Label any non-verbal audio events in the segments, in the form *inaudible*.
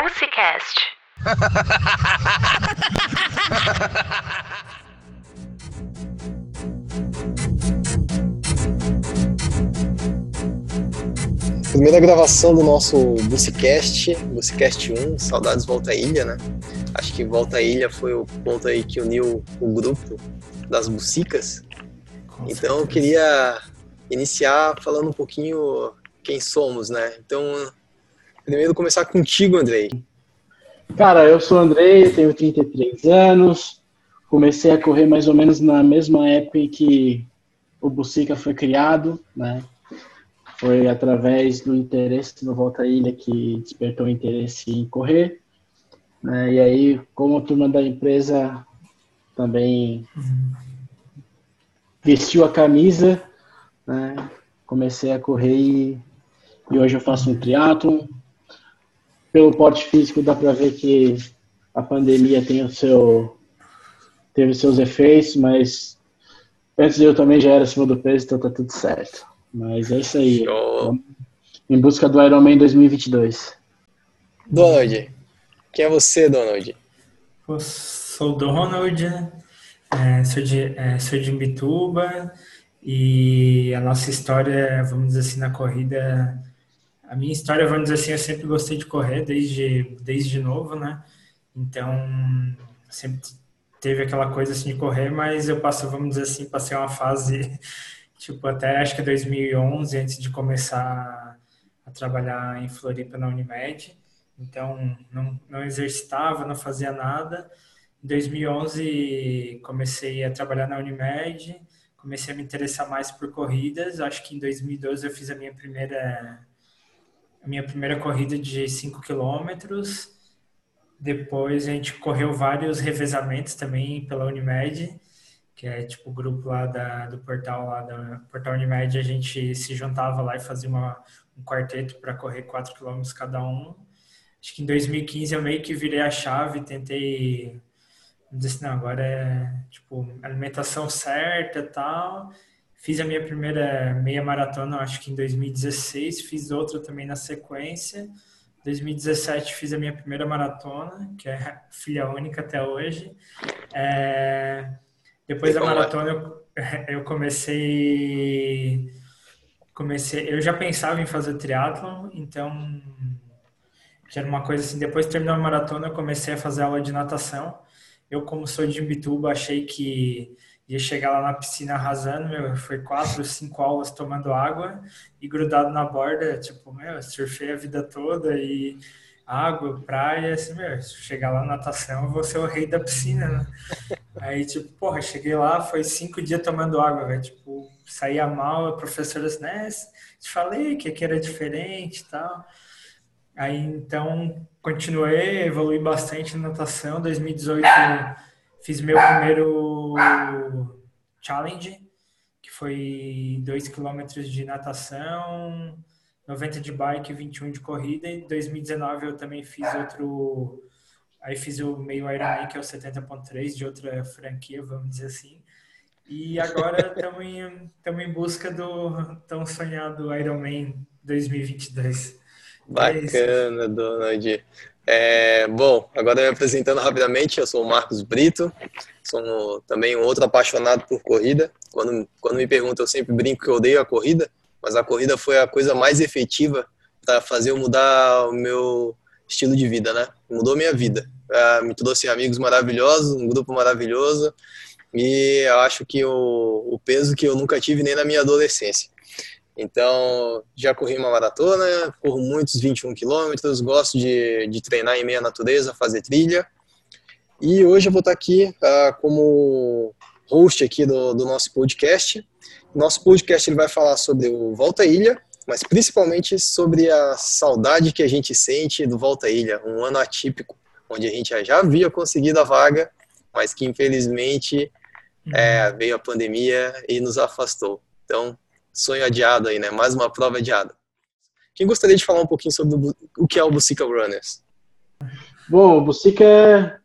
Bucicast. Primeira gravação do nosso Bucicast, Bucicast 1, Saudades Volta à Ilha, né? Acho que Volta à Ilha foi o ponto aí que uniu o grupo das bucicas. Então eu queria iniciar falando um pouquinho quem somos, né? Então, primeiro começar contigo, Andrei. Cara, eu sou o Andrei, tenho 33 anos. Comecei a correr mais ou menos na mesma época em que o Bucica foi criado, né? Foi através do interesse no Volta Ilha que despertou o interesse em correr. né? E aí, como a turma da empresa também vestiu a camisa, né? Comecei a correr e, e hoje eu faço um triatlon, pelo porte físico dá para ver que a pandemia tem o seu teve seus efeitos, mas antes eu também já era acima do peso, então tá tudo certo. Mas é isso aí. Show. Em busca do Ironman 2022. Donald. Quem é você, Donald? Eu sou o Donald, né? É, sou, de, é, sou de Imbituba e a nossa história, vamos dizer assim, na corrida. A minha história, vamos dizer assim, eu sempre gostei de correr desde, desde novo, né? Então, sempre teve aquela coisa assim de correr, mas eu passo, vamos dizer assim, passei uma fase, *laughs* tipo, até acho que 2011, antes de começar a trabalhar em Floripa na Unimed. Então, não, não exercitava, não fazia nada. Em 2011, comecei a trabalhar na Unimed, comecei a me interessar mais por corridas. Acho que em 2012 eu fiz a minha primeira, minha primeira corrida de 5 quilômetros. Depois a gente correu vários revezamentos também pela Unimed, que é tipo o grupo lá da, do portal lá da portal Unimed, a gente se juntava lá e fazia uma, um quarteto para correr 4 quilômetros cada um. Acho que em 2015 eu meio que virei a chave, tentei disse, não, agora é tipo alimentação certa tal. Fiz a minha primeira meia maratona, acho que em 2016, fiz outra também na sequência. 2017 fiz a minha primeira maratona, que é filha única até hoje. É, depois da E é? maratona eu, *laughs* eu comecei comecei, eu já pensava em fazer triatlon, então já era uma coisa assim, depois de terminar a maratona eu comecei a fazer aula de natação. Eu, como sou de Imbituba, achei que ia chegar lá na piscina arrasando, meu, foi quatro, cinco aulas tomando água e grudado na borda, tipo, meu, surfei a vida toda e água, praia, assim, meu, se chegar lá na natação, eu vou ser o rei da piscina, né? *laughs* Aí, tipo, porra, cheguei lá, foi cinco dias tomando água, velho, tipo, saía mal, a professora disse, né, te falei que aqui era diferente e tal. Aí, então, continuei, evolui bastante na natação. 2018, fiz meu primeiro challenge, que foi 2 km de natação, 90 de bike, 21 de corrida. Em 2019 eu também fiz outro, aí fiz o meio Ironman, que é o 70.3 de outra franquia, vamos dizer assim. E agora estamos em, em busca do tão sonhado Ironman 2022. É. Bacana, Donald. É, bom, agora me apresentando rapidamente, eu sou o Marcos Brito, sou um- também um outro apaixonado por corrida. Quando, quando me perguntam, eu sempre brinco que eu odeio a corrida, mas a corrida foi a coisa mais efetiva para fazer eu mudar o meu estilo de vida, né? Mudou minha vida. Ah, me trouxe amigos maravilhosos, um grupo maravilhoso, e eu acho que o, o peso que eu nunca tive nem na minha adolescência. Então, já corri uma maratona, corro muitos 21 quilômetros, gosto de, de treinar em meia natureza, fazer trilha. E hoje eu vou estar aqui ah, como host aqui do, do nosso podcast. Nosso podcast ele vai falar sobre o Volta à Ilha, mas principalmente sobre a saudade que a gente sente do Volta à Ilha, um ano atípico, onde a gente já havia conseguido a vaga, mas que infelizmente é, veio a pandemia e nos afastou. Então, sonho adiado aí, né? Mais uma prova adiada. Quem gostaria de falar um pouquinho sobre o, que é o Bucica Runners? Bom, o Bucica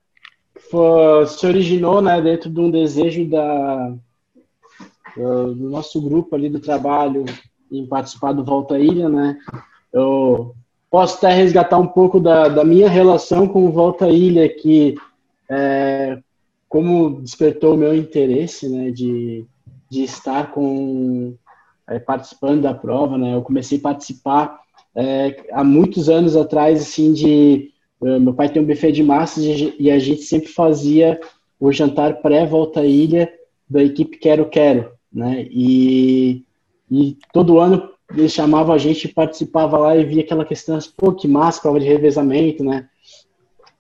foi- se originou né, dentro de um desejo da, do nosso grupo ali do trabalho em participar do Volta Ilha, né? Eu posso até resgatar um pouco da, da minha relação com o Volta Ilha, que é, como despertou o meu interesse, né, de, de estar com é, participando da prova, né? Eu comecei a participar é, há muitos anos atrás, assim, de é, meu pai tem um buffet de massas e a gente sempre fazia o jantar pré-volta ilha da equipe Quero Quero, né? E, e todo ano ele chamava a gente, participava lá e via aquela questão, pô, que massa, prova de revezamento, né?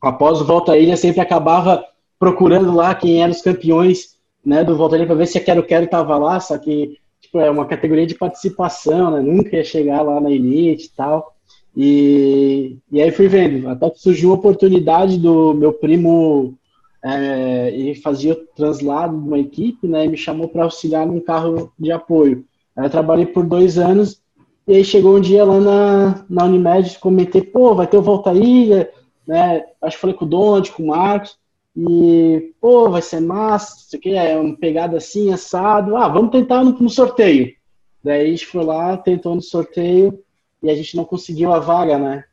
Após o Volta Ilha, sempre acabava procurando lá quem eram os campeões, né, do Volta Ilha para ver se a Quero Quero tava lá, só que tipo, é uma categoria de participação, né? Nunca ia chegar lá na elite e tal. E, e aí fui vendo, até que surgiu a oportunidade do meu primo, é, ele fazia o translado de uma equipe, né? E me chamou para auxiliar num carro de apoio. Aí eu trabalhei por dois anos e aí chegou um dia lá na, na Unimed, comentei, pô, vai ter o Volta à Ilha, né? Acho que falei com o Donald, com o Marcos. E, pô, vai ser massa, isso aqui é uma pegada assim, assado. Ah, vamos tentar no, no, sorteio. Daí a gente foi lá, tentou no sorteio e a gente não conseguiu a vaga, né?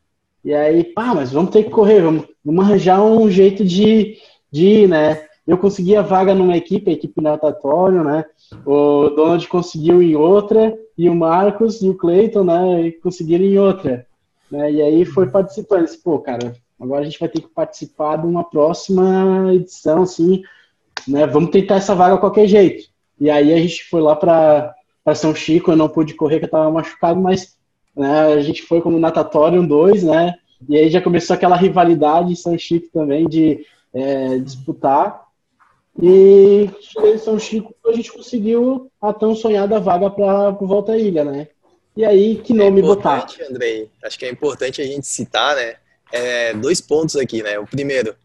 E aí, pá, mas vamos ter que correr, vamos, vamos arranjar um jeito de, de ir, né? Eu consegui a vaga numa equipe, a equipe natatório, né? O Donald conseguiu em outra, e o Marcos e o Cleiton, né, conseguiram em outra. Né? E aí foi participando. Pô, cara, Agora a gente vai ter que participar de uma próxima edição, assim, né? Vamos tentar essa vaga de qualquer jeito. E aí a gente foi lá para São Chico, eu não pude correr porque eu estava machucado, mas né, a gente foi como natatório 2, né? E aí já começou aquela rivalidade em São Chico também de é, disputar. E em São Chico a gente conseguiu a tão sonhada vaga para Volta à Ilha, né? E aí, que nome é botar? Andrei, acho que é importante a gente citar, né? É, dois pontos aqui, né? O primeiro,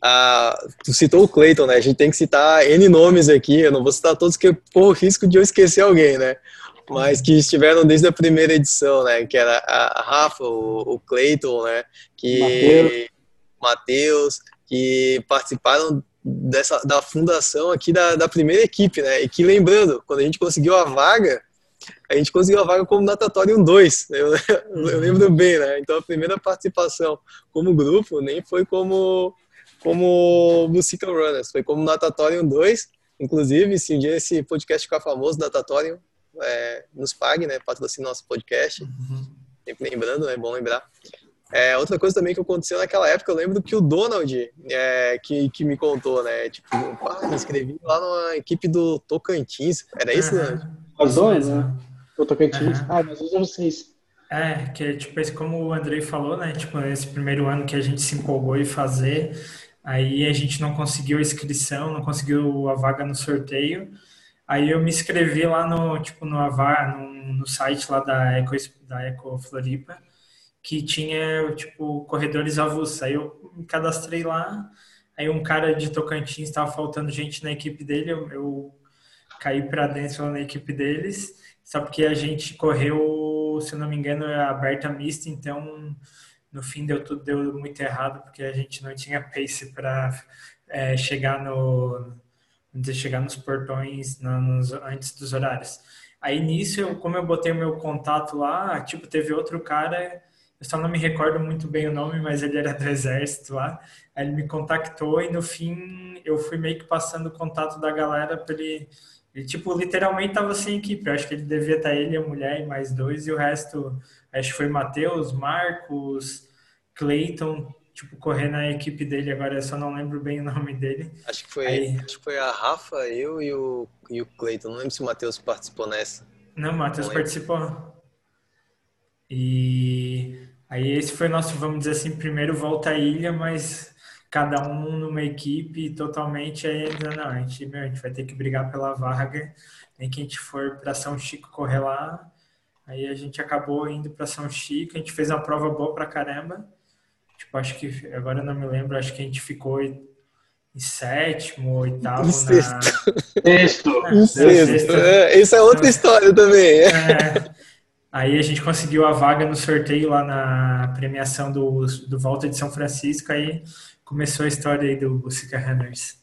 a, tu citou o Clayton, né? A gente tem que citar N nomes aqui, eu não vou citar todos que por risco de eu esquecer alguém, né? Mas que estiveram desde a primeira edição, né? Que era a Rafa, o, o Clayton, né? Que Matheus, que participaram dessa da fundação aqui da, da primeira equipe, né? E que lembrando, quando a gente conseguiu a vaga, a gente conseguiu a vaga como natatório 2, eu, *laughs* eu, lembro bem, né? Então a primeira participação como grupo nem foi como como Musical Runners, foi como natatório 2. Inclusive, se um dia esse podcast ficar famoso, natatório, é, nos pague, né? Patrocina nosso podcast. Uhum. Sempre lembrando, né? É bom lembrar. É, outra coisa também que aconteceu naquela época, eu lembro que o Donald, é, que, que me contou, né? Tipo, pá, me inscrevi lá na equipe do Tocantins. Era isso, uhum. As dois, né? O Tocantins. Uhum. Ah, mas hoje vocês. É, que é tipo, como o Andrei falou, né? Tipo, esse primeiro ano que a gente se empolgou em fazer, aí a gente não conseguiu a inscrição, não conseguiu a vaga no sorteio. Aí eu me inscrevi lá no, tipo, no Avar, no, no site lá da Eco, da Eco Floripa, que tinha, tipo, corredores avulsos. Aí eu me cadastrei lá, aí um cara de Tocantins estava faltando gente na equipe dele, eu, eu caí para dentro na equipe deles, só porque a gente correu, se não me engano, é aberta mista, então no fim deu tudo deu muito errado porque a gente não tinha pace para é, chegar no chegar nos portões nos, antes dos horários. Aí nisso, eu, como eu botei meu contato lá, tipo, teve outro cara, eu só não me recordo muito bem o nome, mas ele era do *laughs* exército lá. Aí ele me contactou e no fim eu fui meio que passando o contato da galera para ele ele, tipo, literalmente tava sem equipe. Eu acho que ele devia estar ele, a mulher e mais dois, e o resto, acho que foi Matheus, Marcos, Clayton, tipo, correr na equipe dele. Agora eu só não lembro bem o nome dele. Acho que foi, Aí... acho que foi a Rafa, eu e o, e o Clayton. Não lembro se o Matheus participou nessa. Não, o Matheus participou. E aí esse foi nosso, vamos dizer assim, primeiro volta à ilha, mas cada um numa equipe totalmente aí não, a gente, meu, a gente vai ter que brigar pela vaga, nem que a gente for para São Chico correr lá. Aí a gente acabou indo para São Chico, a gente fez uma prova boa pra caramba. Tipo, acho que agora eu não me lembro, acho que a gente ficou em sétimo, oitavo. Em sexto. Na... Sexto. É, *laughs* em sexto. É, isso é outra então, história também. É. Aí a gente conseguiu a vaga no sorteio lá na premiação do, do Volta de São Francisco. Aí começou a história aí do Bucica Runners.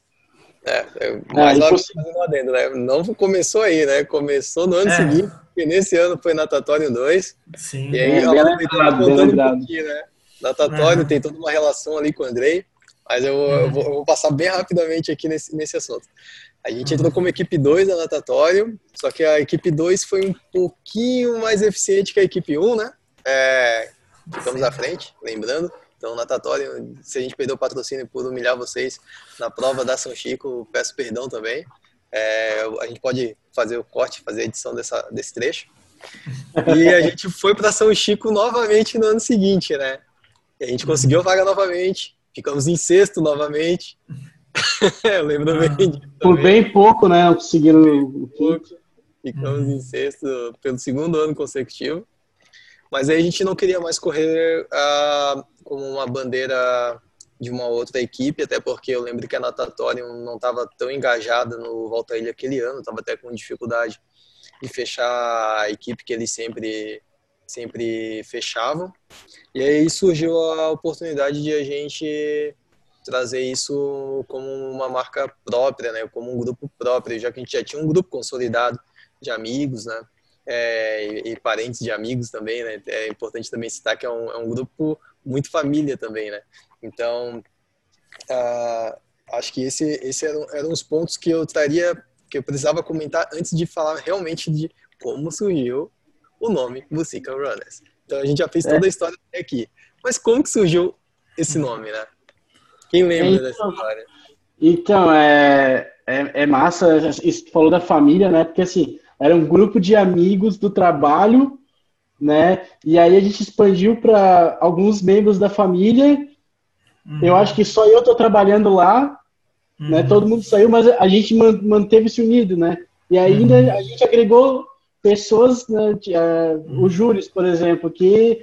É, é mais ah, fazendo adendo, né? Não começou aí, né? Começou no ano é. seguinte. que nesse ano foi natatório 2. Sim. E aí, É, bem lembrado, bem contando um pouquinho, né? Natatório Uhum. tem toda uma relação ali com o Andrei, mas eu, eu vou, eu vou passar bem rapidamente aqui nesse, nesse assunto. A gente entrou como equipe 2 da natatório, só que a equipe 2 foi um pouquinho mais eficiente que a equipe 1, né? É, ficamos à frente, lembrando. Então, natatório, se a gente perdeu o patrocínio por humilhar vocês na prova da São Chico, peço perdão também. É, a gente pode fazer o corte, fazer a edição dessa, desse trecho. E a gente foi para São Chico novamente no ano seguinte, né? E a gente conseguiu a vaga novamente, ficamos em sexto novamente. *laughs* Eu lembro bem disso Por bem pouco, né? Conseguiram o quinto. Ficamos em sexto pelo segundo ano consecutivo. Mas aí a gente não queria mais correr ah, como uma bandeira de uma outra equipe, até porque eu lembro que a natatório não estava tão engajada no Volta Ilha aquele ano, estava até com dificuldade de fechar a equipe que eles sempre sempre fechavam. E aí surgiu a oportunidade de a gente trazer isso como uma marca própria, né, como um grupo próprio, já que a gente já tinha um grupo consolidado de amigos, né, é, e, e parentes de amigos também, né, é importante também citar que é um, é um grupo muito família também, né, então ah, acho que esse, esse eram, eram os pontos que eu traria, que eu precisava comentar antes de falar realmente de como surgiu o nome Musica Runners. Então a gente já fez É. toda a história até aqui, mas como que surgiu esse nome, né? Quem lembra Então, dessa história? Então, é, é, é massa, isso falou da família, né? Porque assim, era um grupo de amigos do trabalho, né? E aí a gente expandiu para alguns membros da família. Eu acho que só eu tô trabalhando lá, né? Todo mundo saiu, mas a gente man- manteve-se unido, né? E ainda a gente agregou pessoas, né? de, eh, O Júlio, por exemplo, que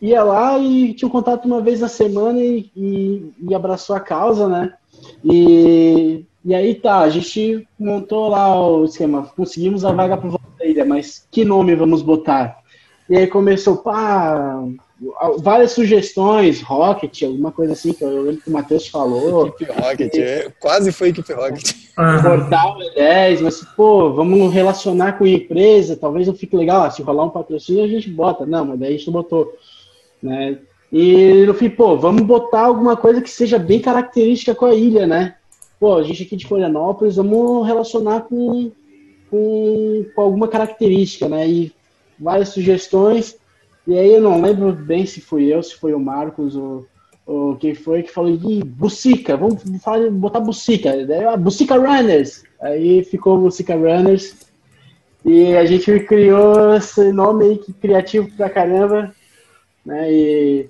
ia lá e tinha um contato uma vez na semana e, e, e abraçou a causa, né? E, e aí tá, a gente montou lá o esquema, conseguimos a vaga para Ilha, mas que nome vamos botar? E aí começou, pá, várias sugestões, Rocket, alguma coisa assim, que eu lembro que o Matheus falou. Equipe Rocket, é, quase foi Equipe Rocket. Aham. Portal é 10, mas, pô, vamos relacionar com empresa, talvez não fique legal. Ah, se rolar um patrocínio, a gente bota. Não, mas daí a gente botou. Né? E no fim, pô, vamos botar alguma coisa que seja bem característica com a ilha, né? Pô, a gente aqui de Florianópolis, vamos relacionar com, com, com alguma característica, né? E várias sugestões. E aí eu não lembro bem se fui eu, se foi o Marcos ou, ou quem foi que falou, Ih, Bucica, vamos falar, botar Bucica, daí, ah, Bucica Runners. Aí ficou Bucica Runners. E a gente criou esse nome aí que criativo pra caramba, né? E,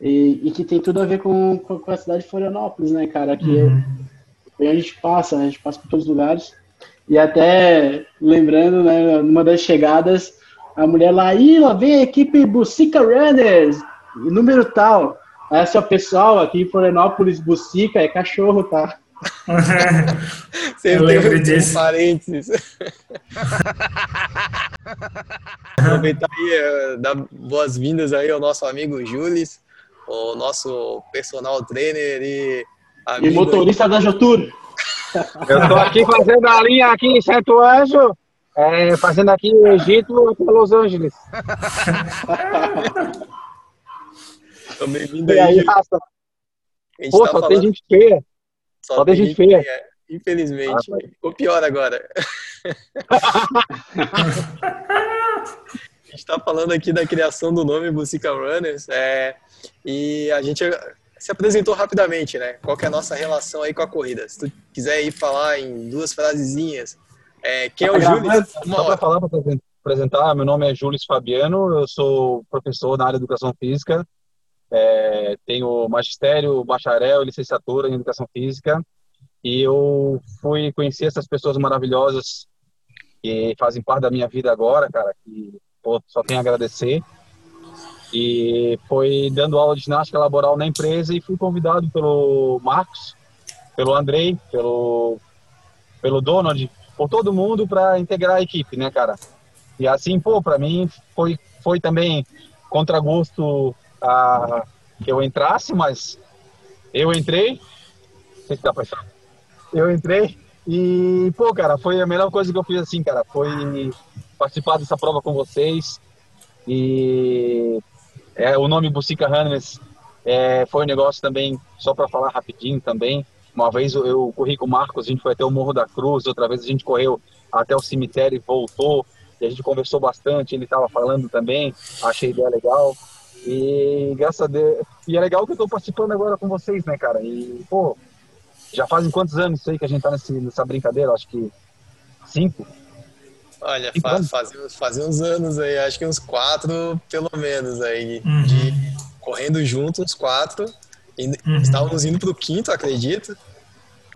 e, e que tem tudo a ver com, com, a cidade de Florianópolis, né, cara? Que Uhum. a gente passa? A gente passa por todos os lugares. E até lembrando, né, numa das chegadas, a mulher lá, ih, lá vem a equipe Bucica Runners, número tal. Aí assim, ó, pessoal, aqui em Florianópolis, Bucica é cachorro, tá? *laughs* Sempre Eu lembro disso. parênteses. *laughs* Aproveitar aí, eh, dar boas-vindas aí ao nosso amigo Jules, o nosso personal trainer e E motorista da Jotur. Eu tô aqui fazendo a linha aqui em Santo Anjo, é, fazendo aqui o Egito até Los Angeles. *laughs* Bem-vindo E aí. aí, raça? Pô, tá só tem falando- gente feia. só só tem gente feia. Infelizmente, Ah, tá. ficou pior agora. *laughs* a gente está falando aqui da criação do nome Bucica Runners é, e a gente se apresentou rapidamente, né? Qual que é a nossa relação aí com a corrida? Se tu quiser aí falar em duas frasezinhas, é, quem é o Júlio? Só para falar, para apresentar, meu nome é Júlio Fabiano, eu sou professor na área de Educação Física, é, tenho magistério, bacharel, licenciatura em Educação Física, e eu fui conhecer essas pessoas maravilhosas que fazem parte da minha vida agora, cara, que pô, só tenho a agradecer. E foi dando aula de ginástica laboral na empresa e fui convidado pelo Marcos, pelo Andrei, pelo, pelo Donald, por todo mundo para integrar a equipe, né, cara? E assim, pô, para mim foi, foi também contragosto a, que eu entrasse, mas eu entrei. Se dá pra achar. Eu entrei e, pô, cara, foi a melhor coisa que eu fiz assim, cara. Foi participar dessa prova com vocês. E é, o nome Bucica Runners é, foi um negócio também, só para falar rapidinho também. Uma vez eu, eu, corri com o Marcos, a gente foi até o Morro da Cruz, outra vez a gente correu até o cemitério e voltou. E a gente conversou bastante, ele estava falando também, achei a ideia legal. E graças a Deus. E é legal que eu estou participando agora com vocês, né, cara? E, pô, já fazem quantos anos aí que a gente tá nesse, nessa brincadeira? Acho que cinco. Olha, faz, fazia, fazia uns anos aí, acho que uns quatro, pelo menos, aí, uhum. de correndo juntos, uns quatro. Uhum. Estávamos indo para o quinto, acredito.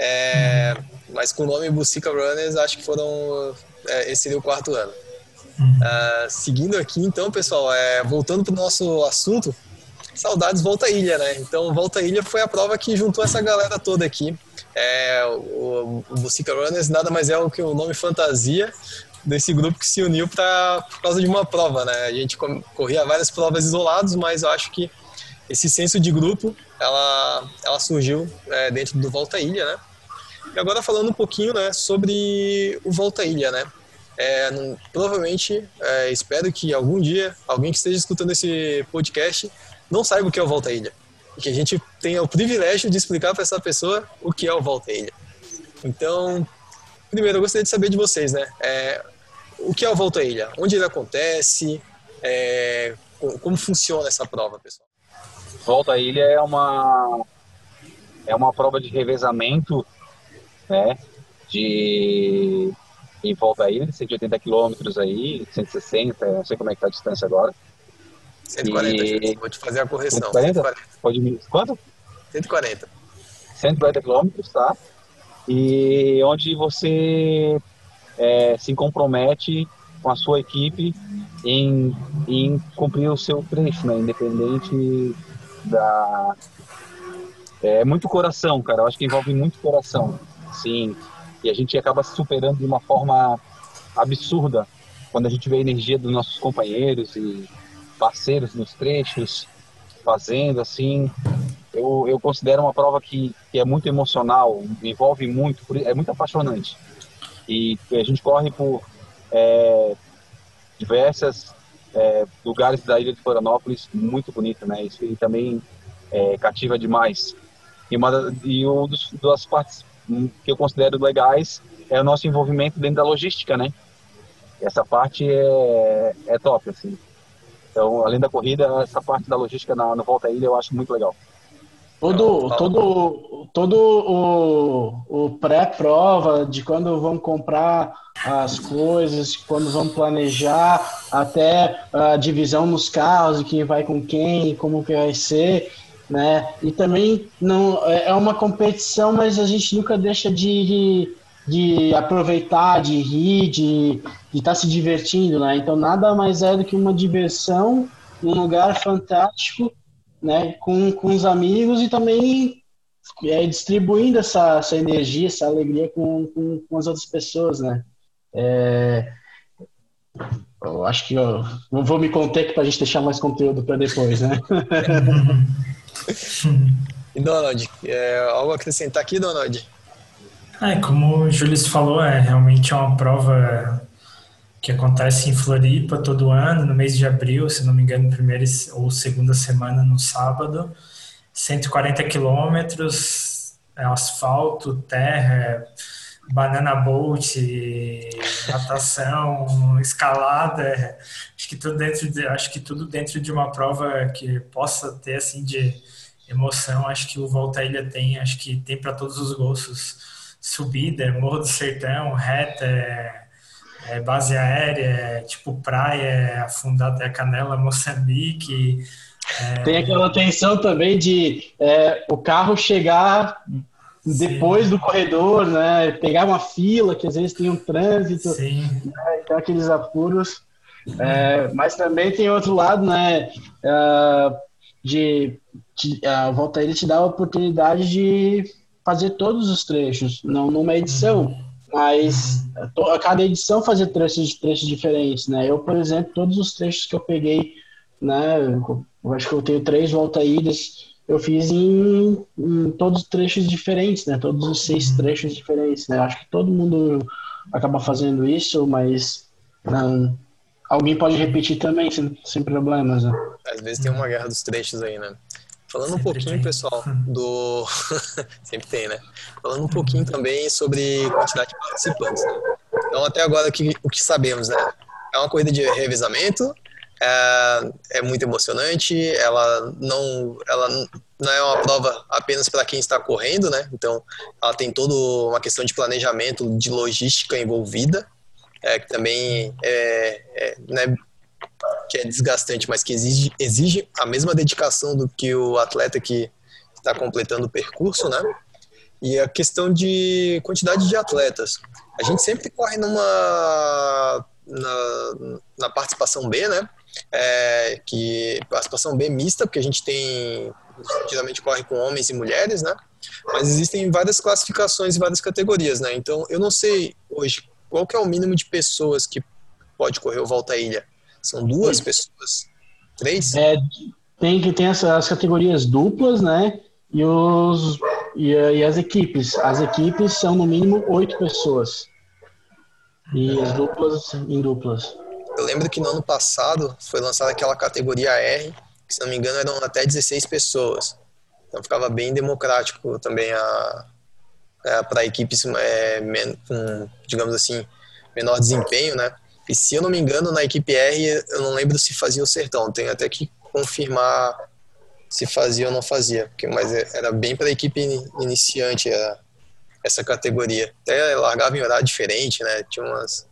É, uhum. Mas com o nome Bucica Runners, acho que foram. É, esse seria o quarto ano. Uh, seguindo aqui, então, pessoal, é, voltando para o nosso assunto, saudades Volta Ilha, né? Então, Volta Ilha foi a prova que juntou essa galera toda aqui. É, o, o Bucica Runners nada mais é o que o nome fantasia desse grupo que se uniu pra, por causa de uma prova, né? A gente corria várias provas isolados, mas eu acho que esse senso de grupo, ela, ela surgiu é, dentro do Volta Ilha, né? E agora falando um pouquinho, né, sobre o Volta Ilha, né? É, não, provavelmente, é, espero que algum dia alguém que esteja escutando esse podcast não saiba o que é o Volta Ilha. E que a gente tenha o privilégio de explicar para essa pessoa o que é o Volta Ilha. Então, primeiro, eu gostaria de saber de vocês, né? É, o que é o Volta Ilha? Onde ele acontece? É, como funciona essa prova, pessoal? Volta Ilha é uma é uma prova de revezamento, né? De em Volta Ilha, 180 quilômetros aí, 160, não sei como é que tá a distância agora. 140, e... vou te fazer a correção. 140? 140. Pode Quanto? 140. 140 quilômetros, tá? E onde você é, se compromete com a sua equipe em, em cumprir o seu trecho, né? Independente da... É muito coração, cara. Eu acho que envolve muito coração. Sim. E a gente acaba superando de uma forma absurda quando a gente vê a energia dos nossos companheiros e parceiros nos trechos fazendo assim. Eu, eu considero uma prova que, que é muito emocional, envolve muito, é muito apaixonante. E a gente corre por é, diversas é, lugares da ilha de Florianópolis, muito bonito, né? Isso também é, cativa demais. E uma e um dos, das partes que eu considero legais é o nosso envolvimento dentro da logística, né? Essa parte é, é top, assim. Então, além da corrida, essa parte da logística na, no Volta à Ilha eu acho muito legal. Todo, todo, todo o, o pré-prova de quando vamos comprar as coisas, quando vamos planejar, até a divisão nos carros, de quem vai com quem, como que vai ser, né? E também não é, é uma competição, mas a gente nunca deixa de, de aproveitar, de rir, de estar tá se divertindo, né? Então nada mais é do que uma diversão num lugar fantástico, né? Com, com os amigos e também é, distribuindo essa, essa energia, essa alegria com, com, com as outras pessoas, né? É, eu acho que eu não vou me conter para a gente deixar mais conteúdo para depois, né? *laughs* e Donald, é, algo a acrescentar aqui, Donald? É, como o Júlio falou, é realmente é uma prova que acontece em Floripa todo ano, no mês de abril, se não me engano, primeira ou segunda semana no sábado. 140 quilômetros, é asfalto, terra, banana boat, natação, *laughs* escalada, acho que tudo dentro de, acho que tudo dentro de uma prova que possa ter assim de emoção, acho que o Volta à Ilha tem, acho que tem para todos os gostos. Subida, Morro do Sertão, reta, é, é base aérea, é tipo praia, é afundar até a Canela, Moçambique. É... Tem aquela tensão também de é, o carro chegar depois Sim. do corredor, né? Pegar uma fila, que às vezes tem um trânsito, Sim. Né? então aqueles apuros. É, mas também tem outro lado, né? Uh, de, de a volta ele te dá a oportunidade de fazer todos os trechos, não numa edição, uhum. Mas a cada edição fazer trechos, trechos diferentes, né? Eu, por exemplo, todos os trechos que eu peguei, né? Eu acho que eu tenho três volta-idas eu fiz em, em, todos os trechos diferentes, né? Todos os seis uhum. trechos diferentes, né? Acho que todo mundo acaba fazendo isso, mas Não. Alguém pode repetir também, sem, sem problemas. Né? Às vezes tem uma guerra dos trechos aí, né? Falando Sempre um pouquinho, tem. pessoal, *laughs* do. *laughs* Sempre tem, né? Falando um pouquinho também sobre quantidade de participantes. Né? Então, até agora, o que, o que sabemos, né? É uma corrida de revezamento, é, é muito emocionante, ela não, ela não é uma prova apenas para quem está correndo, né? Então, ela tem toda uma questão de planejamento, de logística envolvida, é, que também é, é, né, que é desgastante, mas que exige, exige a mesma dedicação do que o atleta que está completando o percurso, né? E a questão de quantidade de atletas. A gente sempre corre numa na, na participação B, né? É, que participação B mista, porque a gente tem geralmente corre com homens e mulheres, né? Mas existem várias classificações e várias categorias, né? Então eu não sei hoje qual que é o mínimo de pessoas que pode correr o Volta à Ilha. São duas pessoas, três? É, tem que ter as, as categorias duplas, né? E os e, e as equipes. As equipes são no mínimo oito pessoas. E as duplas em duplas. Eu lembro que no ano passado foi lançada aquela categoria R, que se não me engano eram até 16 pessoas. Então ficava bem democrático também a, a para equipes é, com, digamos assim, menor desempenho, né? E se eu não me engano, na equipe R, eu não lembro se fazia o sertão. Tenho até que confirmar se fazia ou não fazia, porque, mas é, era bem para a equipe iniciante. Era, essa categoria. Até largava em horário diferente, né? Tinha umas,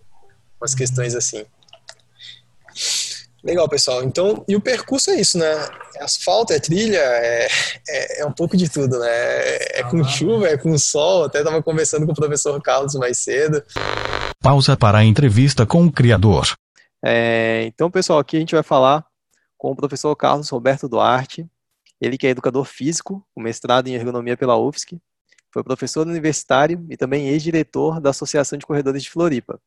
umas questões assim. Legal, pessoal. Então, e o percurso é isso, né? É asfalto, é trilha, é, é, é um pouco de tudo, né? É, é com chuva, é com sol. Até estava conversando com o professor Carlos mais cedo. Pausa para a entrevista com o criador. É, então, pessoal, aqui a gente vai falar com o professor Carlos Roberto Duarte. Ele que é educador físico, com mestrado em ergonomia pela UFSC, foi professor universitário e também ex-diretor da Associação de Corredores de Floripa.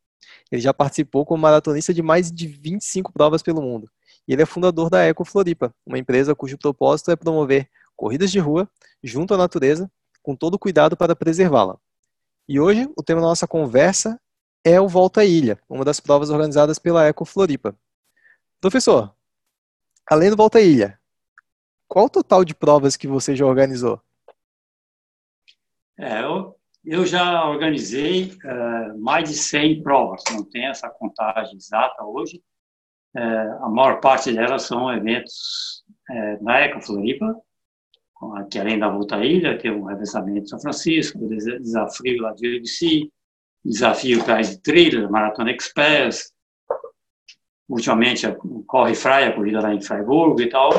Ele já participou como maratonista de mais de 25 provas pelo mundo. E ele é fundador da Eco Floripa, uma empresa cujo propósito é promover corridas de rua junto à natureza, com todo o cuidado para preservá-la. E hoje o tema da nossa conversa é o Volta à Ilha, uma das provas organizadas pela Eco Floripa. Professor, além do Volta à Ilha, qual o total de provas que você já organizou? É, eu, eu já organizei uh, mais de 100 provas, não tenho essa contagem exata hoje. Uh, a maior parte delas são eventos uh, na Eco Floripa, que além da Volta à Ilha, tem um revezamento em São Francisco, desafio lá de UBC, desafio Cais de Trilha, Maratona Express, ultimamente Corre Fraia, a corrida lá em Freiburg e tal,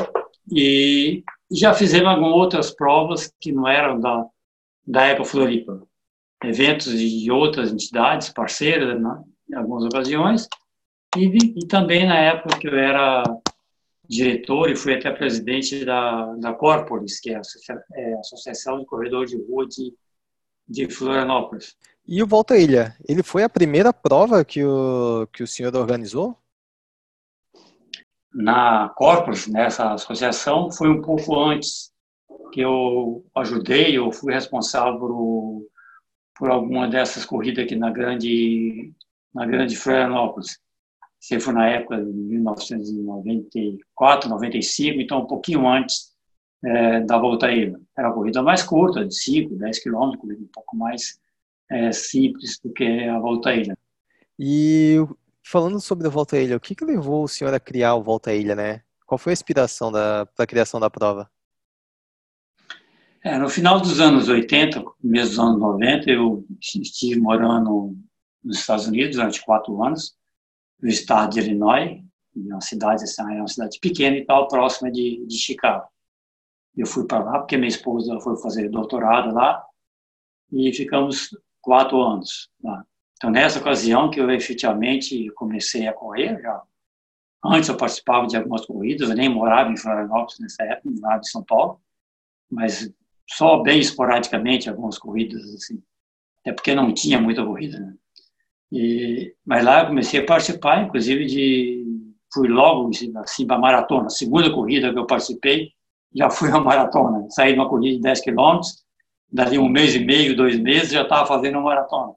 e já fizemos algumas outras provas que não eram da, da Eco Floripa. Eventos de outras entidades parceiras, né, em algumas ocasiões, e, e, também na época que eu era diretor e fui até presidente da, da Corporis, que é a, é Associação de Corredor de Rua de, de Florianópolis. E o Volta Ilha, ele foi a primeira prova que o, que o senhor organizou? Na Corporis, nessa associação, foi um pouco antes que eu ajudei, eu fui responsável por, por alguma dessas corridas aqui na grande, na grande Florianópolis. Você foi na época de 1994, 95, então um pouquinho antes é, da volta aí. Era uma corrida mais curta, de 5, 10 quilômetros, um pouco mais é, simples do que a volta à ilha. E falando sobre a volta à ilha, o que, que levou o senhor a criar o volta à ilha, né? Qual foi a inspiração para a criação da prova? É, no final dos anos 80, começo dos anos 90, eu estive morando nos Estados Unidos durante quatro anos, no estado de Illinois, uma cidade, assim, é uma cidade pequena e tal, próxima de, de Chicago. Eu fui para lá porque minha esposa foi fazer doutorado lá e ficamos quatro anos lá. Então, nessa ocasião que eu efetivamente comecei a correr, já antes eu participava de algumas corridas, eu nem morava em Florianópolis nessa época, morava em São Paulo, mas só bem esporadicamente algumas corridas, assim, até porque não tinha muita corrida, né? E, mas lá eu comecei a participar, inclusive de fui logo assim para maratona. A segunda corrida que eu participei já fui a *laughs* maratona. Saí de uma corrida de 10 quilômetros, dali um mês e meio, dois meses já estava fazendo uma maratona.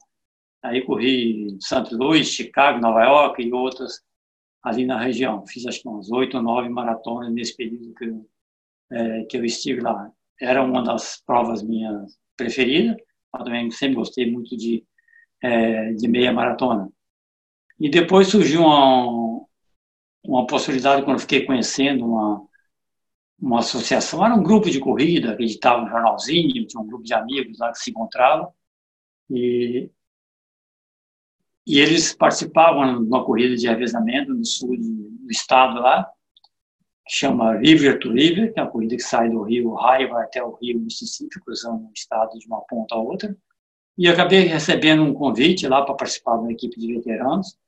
Aí corri em St. Louis, Chicago, Nova York e outras ali na região. Fiz acho que umas oito ou nove maratonas nesse período que eu, é, que eu estive lá. Era uma das provas minhas preferidas. Eu também sempre gostei muito de, é, de meia maratona. E depois surgiu uma, uma possibilidade, quando eu fiquei conhecendo uma, uma associação, era um grupo de corrida, acreditava no jornalzinho, tinha um grupo de amigos lá que se encontravam, e, e eles participavam de uma corrida de revezamento no sul do estado lá, que chama River to River, que é uma corrida que sai do rio Ohio até o rio Mississippi, cruzando o estado de uma ponta a outra. E acabei recebendo um convite lá para participar de uma equipe de veteranos,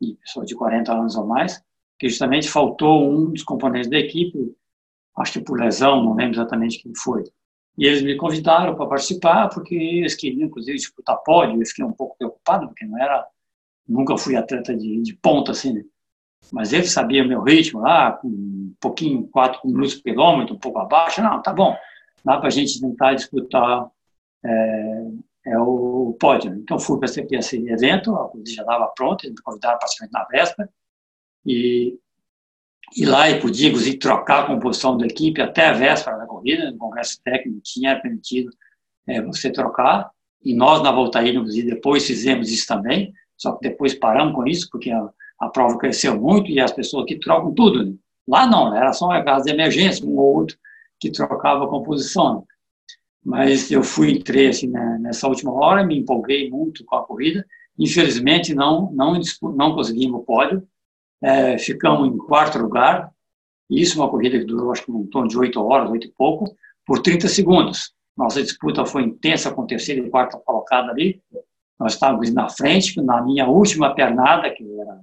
de pessoas de 40 anos ou mais, que justamente faltou um dos componentes da equipe, acho que por lesão, não lembro exatamente quem foi. E eles me convidaram para participar, porque eles queriam, inclusive, disputar pódio. Eu fiquei um pouco preocupado, porque não era. Nunca fui atleta de, de ponta, assim, né? Mas eles sabiam meu ritmo lá, um pouquinho, 4 minutos por quilômetro, um pouco abaixo. Não, tá bom, dá para a gente tentar disputar é, é o pódio. Então, fui para esse, esse evento, a já estava pronta, eles me convidaram praticamente na véspera. E ir lá e podia, inclusive, trocar a composição da equipe até a véspera da corrida, no congresso técnico tinha permitido é, você trocar, e nós na Voltaíra, inclusive, depois fizemos isso também, só que depois paramos com isso, porque a, a prova cresceu muito e as pessoas aqui trocam tudo. Né? Lá não, né? era só uma casa de emergência, um ou outro que trocava a composição. Né? Mas eu fui, entrei assim, né, nessa última hora, me empolguei muito com a corrida, infelizmente não, não, não conseguimos o pódio, é, ficamos em quarto lugar, isso uma corrida que durou acho que um torno de oito horas, oito e pouco, por 30 segundos. Nossa disputa foi intensa com terceira e quarta colocada ali. Nós estávamos na frente, na minha última pernada, que era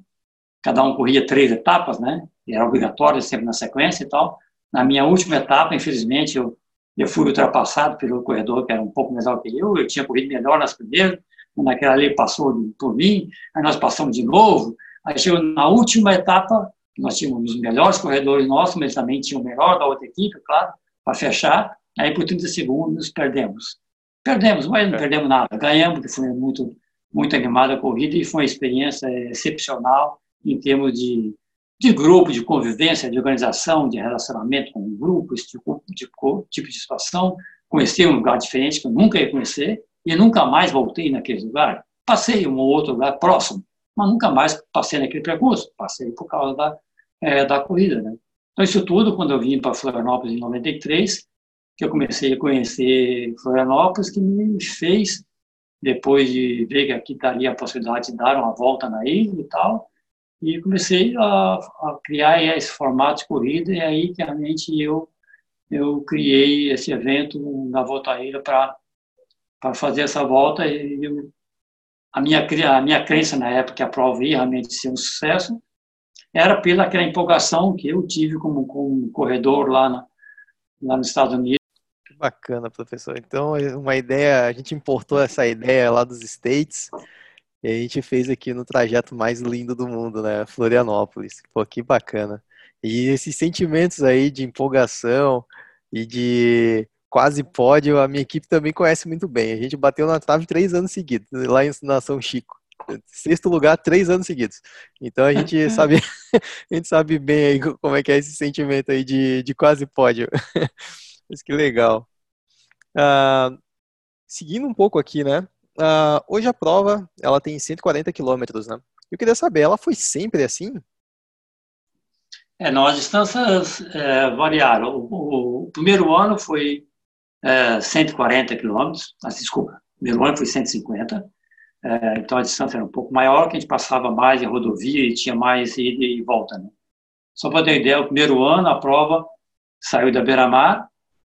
cada um corria três etapas, né? Era obrigatório sempre na sequência e tal. Na minha última etapa, infelizmente, eu, eu fui ultrapassado pelo corredor que era um pouco mais alto que eu. Eu tinha corrido melhor nas primeiras, naquela ali passou por mim, aí nós passamos de novo. Aí chegou na última etapa, nós tínhamos os melhores corredores nossos, mas também tinha o melhor da outra equipe, claro, para fechar. Aí por 30 segundos perdemos. Perdemos, mas não é. perdemos nada. Ganhamos, porque foi muito, muito animada a corrida e foi uma experiência excepcional em termos de, de grupo, de convivência, de organização, de relacionamento com o grupo, esse tipo de, tipo de situação. Conheci um lugar diferente que eu nunca ia conhecer e nunca mais voltei naquele lugar. Passei em um outro lugar próximo, mas nunca mais passei naquele percurso, passei por causa da, é, da corrida. Né? Então, isso tudo, quando eu vim para Florianópolis em 93, que eu comecei a conhecer Florianópolis, que me fez, depois de ver que aqui daria a possibilidade de dar uma volta na ilha e tal, e comecei a, a criar esse formato de corrida, e aí que realmente eu, eu criei esse evento na Volta à Ilha para fazer essa volta, e a minha, a minha crença na época que a prova ia realmente ser um sucesso era pela aquela empolgação que eu tive como, como corredor lá, na, lá nos Estados Unidos. Que bacana, professor. Então, uma ideia, a gente importou essa ideia lá dos States e a gente fez aqui no trajeto mais lindo do mundo, né? Florianópolis. Pô, que bacana. E esses sentimentos aí de empolgação e de quase pódio, a minha equipe também conhece muito bem. A gente bateu na trave três anos seguidos, lá em São Chico. Sexto lugar, três anos seguidos. Então a gente *laughs* sabe, *laughs* a gente sabe bem aí como é que é esse sentimento aí de, de quase pódio. *laughs* Mas que legal. Uh, seguindo um pouco aqui, né? Uh, hoje a prova ela tem 140 quilômetros, né? Eu queria saber, ela foi sempre assim? É, não, as distâncias é, variaram. O, o, o, primeiro ano foi é, 140 quilômetros, mas desculpa, primeiro ano foi 150, é, então a distância era um pouco maior, que a gente passava mais em rodovia e tinha mais ida e volta. Né? Só para ter ideia, o primeiro ano a prova saiu da Beira-Mar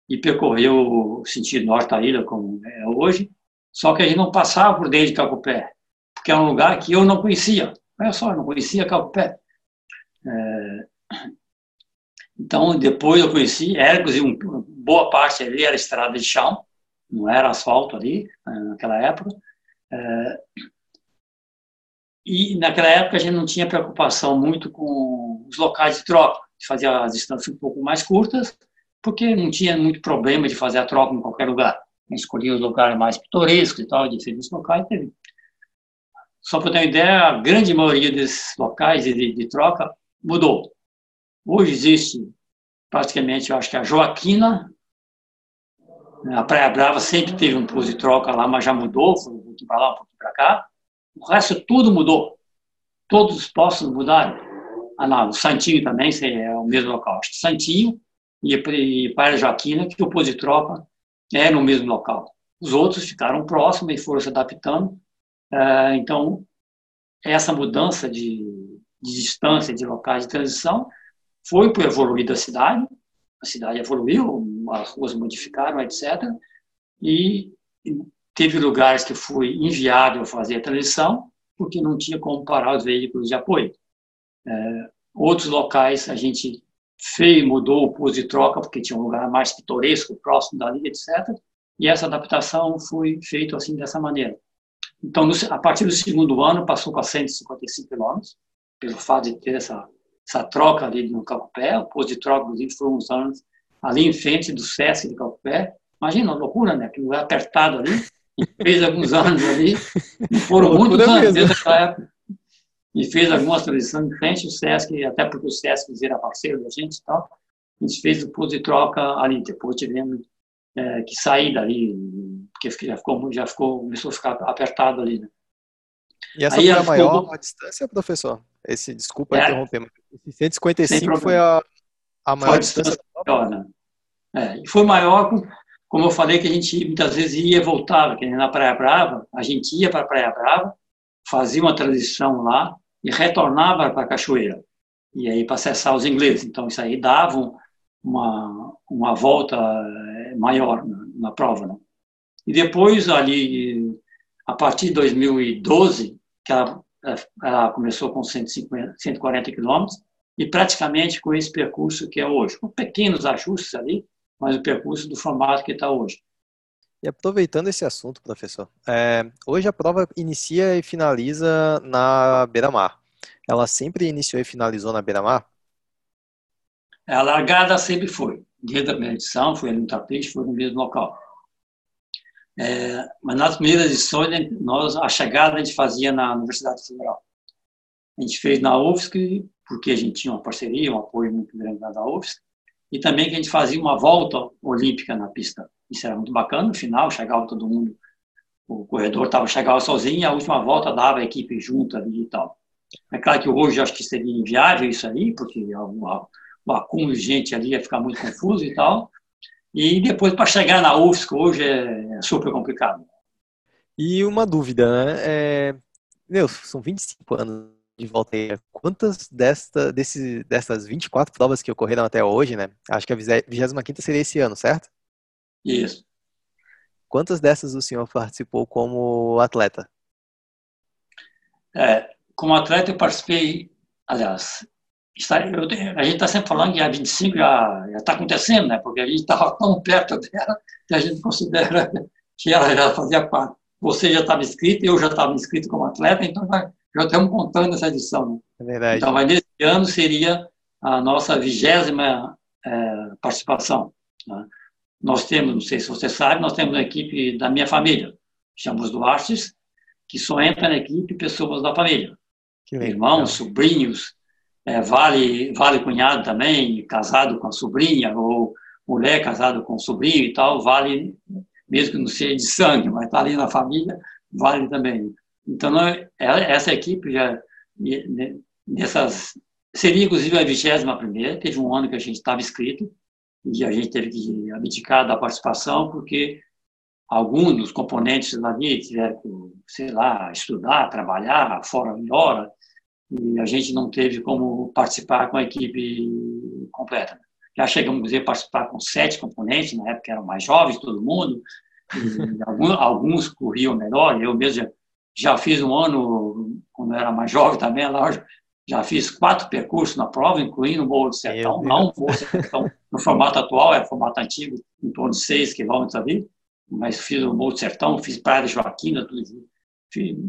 e percorreu o sentido norte da ilha, como é hoje, só que a gente não passava por dentro de Cacupé, porque é um lugar que eu não conhecia. Olha só, eu não conhecia Cacupé. É, então, depois eu conheci Ergos e um, boa parte ali era estrada de chão, não era asfalto ali, eh, naquela época. É, e naquela época a gente não tinha preocupação muito com os locais de troca, de fazer as distâncias um pouco mais curtas, porque não tinha muito problema de fazer a troca em qualquer lugar. Gente escolhia os lugares mais pitorescos e tal, diferentes locais. Teve. só para ter uma ideia, a grande maioria desses locais de, de troca mudou. Hoje existe praticamente, eu acho que a Joaquina, a Praia Brava sempre teve um pouso de troca lá, mas já mudou, foi um pouquinho para lá, um pouquinho para cá. O resto tudo mudou. Todos os postos mudaram. Ah, não, o Santinho também é o mesmo local. Acho que Santinho e Praia Joaquina, que o pouso de troca é no mesmo local. Os outros ficaram próximos e foram se adaptando. É, então, essa mudança de, de distância de locais de transição foi por evoluir da cidade, a cidade evoluiu, as ruas modificaram, etc. E teve lugares que foi inviável fazer a transição, porque não tinha como parar os veículos de apoio. É, outros locais a gente fez, mudou o pus de troca, porque tinha um lugar mais pitoresco, próximo dali, etc. E essa adaptação foi feita assim, dessa maneira. Então, a partir do segundo ano, passou para 155 quilômetros, pelo fato de ter essa essa troca ali no Cacupé, o posto de troca, inclusive, foi uns anos ali em frente do SESC de Cacupé. Imagina, loucura, né? Aquilo apertado ali, e fez alguns *laughs* anos ali, e foram muitos anos desde aquela época. E fez algumas transições em frente ao SESC, até porque o SESC era parceiro da gente e tal. A gente fez o posto de troca ali, depois tivemos é, que sair dali, porque já ficou, já ficou, começou a ficar apertado ali, né? E essa Aí, foi a maior ficou... distância, professor? Esse, desculpa é, interromper, mas esse 155 foi a, a maior distância. Maior, né? é, e foi maior, como eu falei, que a gente muitas vezes ia e voltava, que na Praia Brava, a gente ia para a Praia Brava, fazia uma transição lá e retornava para a Cachoeira. E aí para acessar os ingleses. Então isso aí dava uma, uma volta eh, maior na, na prova. Né? E depois, ali, a partir de 2012, que ela ela começou com 150, 140 quilômetros e praticamente com esse percurso que é hoje, com pequenos ajustes ali, mas o percurso do formato que está hoje. E aproveitando esse assunto, professor, é, hoje a prova inicia e finaliza na beira-mar. Ela sempre iniciou e finalizou na beira-mar? A largada sempre foi. Desde a primeira edição, foi no tapete, foi no mesmo local. É, mas nas primeiras edições, nós, a chegada a gente fazia na Universidade Federal. A gente fez na UFSC, porque a gente tinha uma parceria, um apoio muito grande da UFSC, e também que a gente fazia uma volta olímpica na pista. Isso era muito bacana, no final chegava todo mundo, o corredor tava, chegava sozinho, e a última volta dava a equipe junto ali e tal. É claro que hoje acho que seria inviável isso aí, porque o, o acúmulo de gente ali ia ficar muito confuso e tal, e depois, para chegar na UFSC, hoje é super complicado. E uma dúvida, né? É... Meu, são 25 anos de volta aí. Quantas desta, desse, dessas 24 provas que ocorreram até hoje, né? Acho que a 25 seria esse ano, certo? Isso. Quantas dessas o senhor participou como atleta? É, como atleta eu participei, aliás, a gente está sempre falando que a 25 já está acontecendo, né? porque a gente estava tão perto dela que a gente considera *laughs* que ela já fazia parte. Você já estava inscrito, eu já estava inscrito como atleta, então já, já estamos contando essa edição. Né? É verdade. Então, mas nesse ano seria a nossa vigésima é, participação. Né? Nós temos, não sei se você sabe, nós temos uma equipe da minha família, chamamos Duartes, que só entra na equipe pessoas da família. Irmãos, sobrinhos, é, vale, vale cunhado também, casado com a sobrinha, ou mulher casada com o sobrinho e tal, vale, mesmo que não seja de sangue, mas está ali na família, vale também. Então, é, essa equipe já, nessas, seria inclusive a vigésima primeira, teve um ano que a gente estava inscrito, e a gente teve que abdicar da participação, porque alguns dos componentes ali tiveram que, sei lá, estudar, trabalhar fora de hora, e a gente não teve como participar com a equipe completa. Já chegamos a participar com sete componentes, na época eram mais jovens, todo mundo, *laughs* alguns, alguns, corriam melhor, eu mesmo já, já, fiz um ano, quando era mais jovem também, lá, já fiz quatro percursos na prova, incluindo o Morro do Sertão, não o Morro do Sertão no formato atual, é formato antigo, em torno de seis quilômetros ali, mas fiz o Morro do Sertão, fiz Praia de Joaquina, tudo isso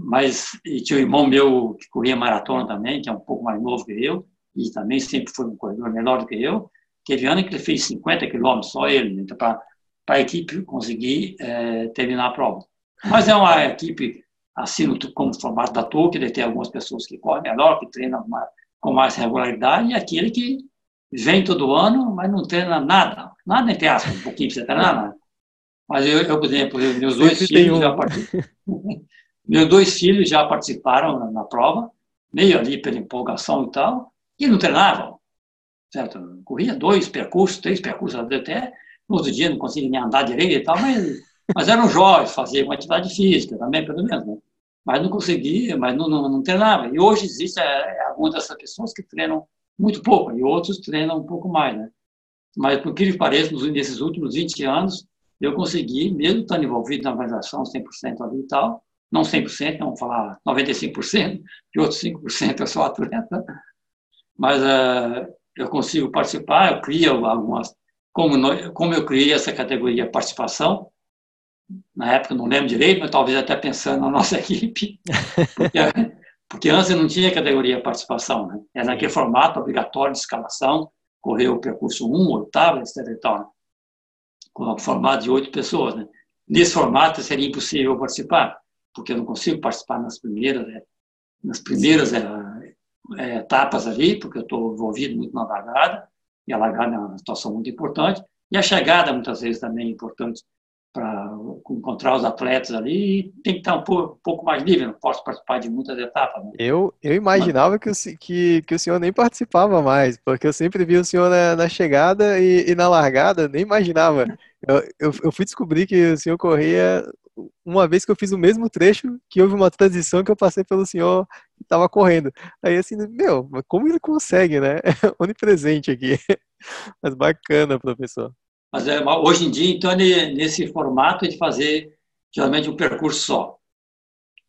mas e tinha um irmão meu que corria maratona também, que é um pouco mais novo que eu, e também sempre foi um corredor menor do que eu. Teve ano que ele fez 50 quilômetros, só ele, então, para a equipe conseguir é, terminar a prova. Mas é uma equipe, assino como formato da Tolkien, tem algumas pessoas que correm melhor, que treinam mais, com mais regularidade, e aquele que vem todo ano, mas não treina nada. Nada entre aspas, um pouquinho você treinar nada. Mas eu, eu, por exemplo, meus dois filhos um. já *laughs* meus dois filhos já participaram na, na, prova, meio ali pela empolgação e tal, e não treinavam, certo? Corria dois percursos, três percursos até, no outro dia não conseguia nem andar direito e tal, mas, mas eram jovens, faziam atividade física também, pelo menos, né? mas não conseguia, mas não, não, não treinava. E hoje existe é, algumas dessas pessoas que treinam muito pouco, e outros treinam um pouco mais, né? Mas, por que pareça, nesses últimos 20 anos, eu consegui, mesmo estando envolvido na organização 100% ali e tal, não 100%, vamos falar 95%, e outros 5% eu sou atleta, mas uh, eu consigo participar, eu crio algumas, como, como eu criei essa categoria participação, na época não lembro direito, mas talvez até pensando na *laughs* nossa equipe, porque, porque antes não tinha categoria participação, né? era naquele formato obrigatório de escalação, correu o percurso 1, oitavo, etc. Né? com o formato de oito pessoas. Né? Nesse formato seria impossível participar, porque eu não consigo participar nas primeiras, né? nas primeiras é, é, etapas ali, porque eu estou envolvido muito na largada, e a largada é uma situação muito importante, e a chegada muitas vezes também é importante para encontrar os atletas ali e tem que estar um pouco, um pouco, mais livre, não posso participar de muitas etapas. Né? Eu, eu imaginava que, o, que, que o senhor nem participava mais, porque eu sempre vi o senhor na, na chegada e, e, na largada, nem imaginava. Eu, eu, eu, fui descobrir que o senhor corria uma vez que eu fiz o mesmo trecho, que houve uma transição que eu passei pelo senhor que estava correndo. Aí assim, meu, como ele consegue, né? *laughs* Onipresente aqui. *laughs* Mas bacana, professor. Mas é, hoje em dia, então, é nesse formato de fazer geralmente um percurso só.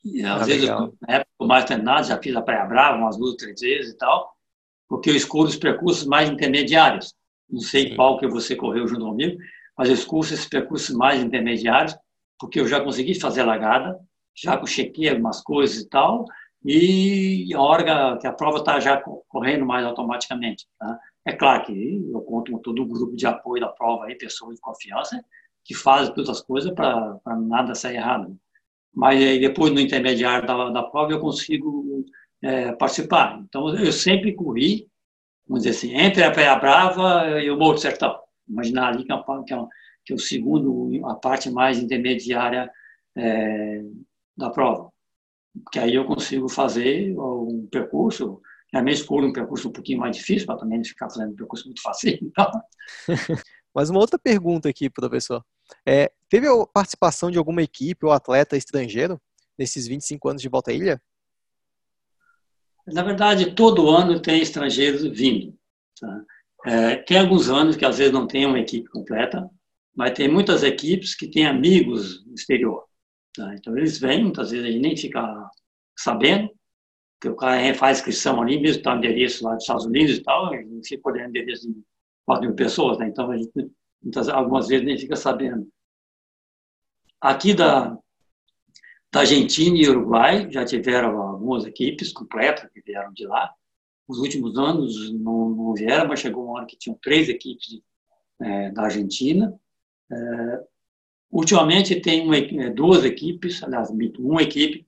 E, às ah, vezes, legal. na época mais treinado, já fiz a Praia Brava umas duas, três vezes e tal, porque eu escolho os percursos mais intermediários. Não sei Sim. qual que você correu junto comigo, mas eu escolho esses percursos mais intermediários, porque eu já consegui fazer a largada, já chequei algumas coisas e tal, e a hora que a prova está já correndo mais automaticamente. Tá? É claro que eu conto com todo o grupo de apoio da prova, aí, pessoas de confiança, que fazem todas as coisas para nada sair errado. Mas aí, depois, no intermediário da, da prova, eu consigo é, participar. Então, eu sempre corri, vamos dizer assim, entre a Praia Brava e o Morro do Sertão. Imaginar ali que é, que é, que é o segundo, a parte mais intermediária é, da prova. Porque aí eu consigo fazer um percurso também escolho um percurso um pouquinho mais difícil, para também não ficar fazendo um percurso muito fácil. *laughs* Então. *laughs* Mas uma outra pergunta aqui, professor. É, teve a participação de alguma equipe ou atleta estrangeiro nesses 25 anos de Volta à Ilha? Na verdade, todo ano tem estrangeiros vindo. Tá? É, tem alguns anos que às vezes não tem uma equipe completa, mas tem muitas equipes que têm amigos no exterior. Tá? Então eles vêm, muitas vezes a gente nem fica sabendo, que o cara faz inscrição ali, mesmo está endereço lá dos Estados Unidos e tal, a gente fica olhando endereço de 4 mil pessoas, né? então a gente muitas, algumas vezes nem fica sabendo. Aqui da, da Argentina e Uruguai já tiveram algumas equipes completas que vieram de lá. Nos últimos anos não, não vieram, mas chegou uma hora que tinham três equipes é, da Argentina. É, ultimamente tem uma, é, duas equipes, aliás, uma equipe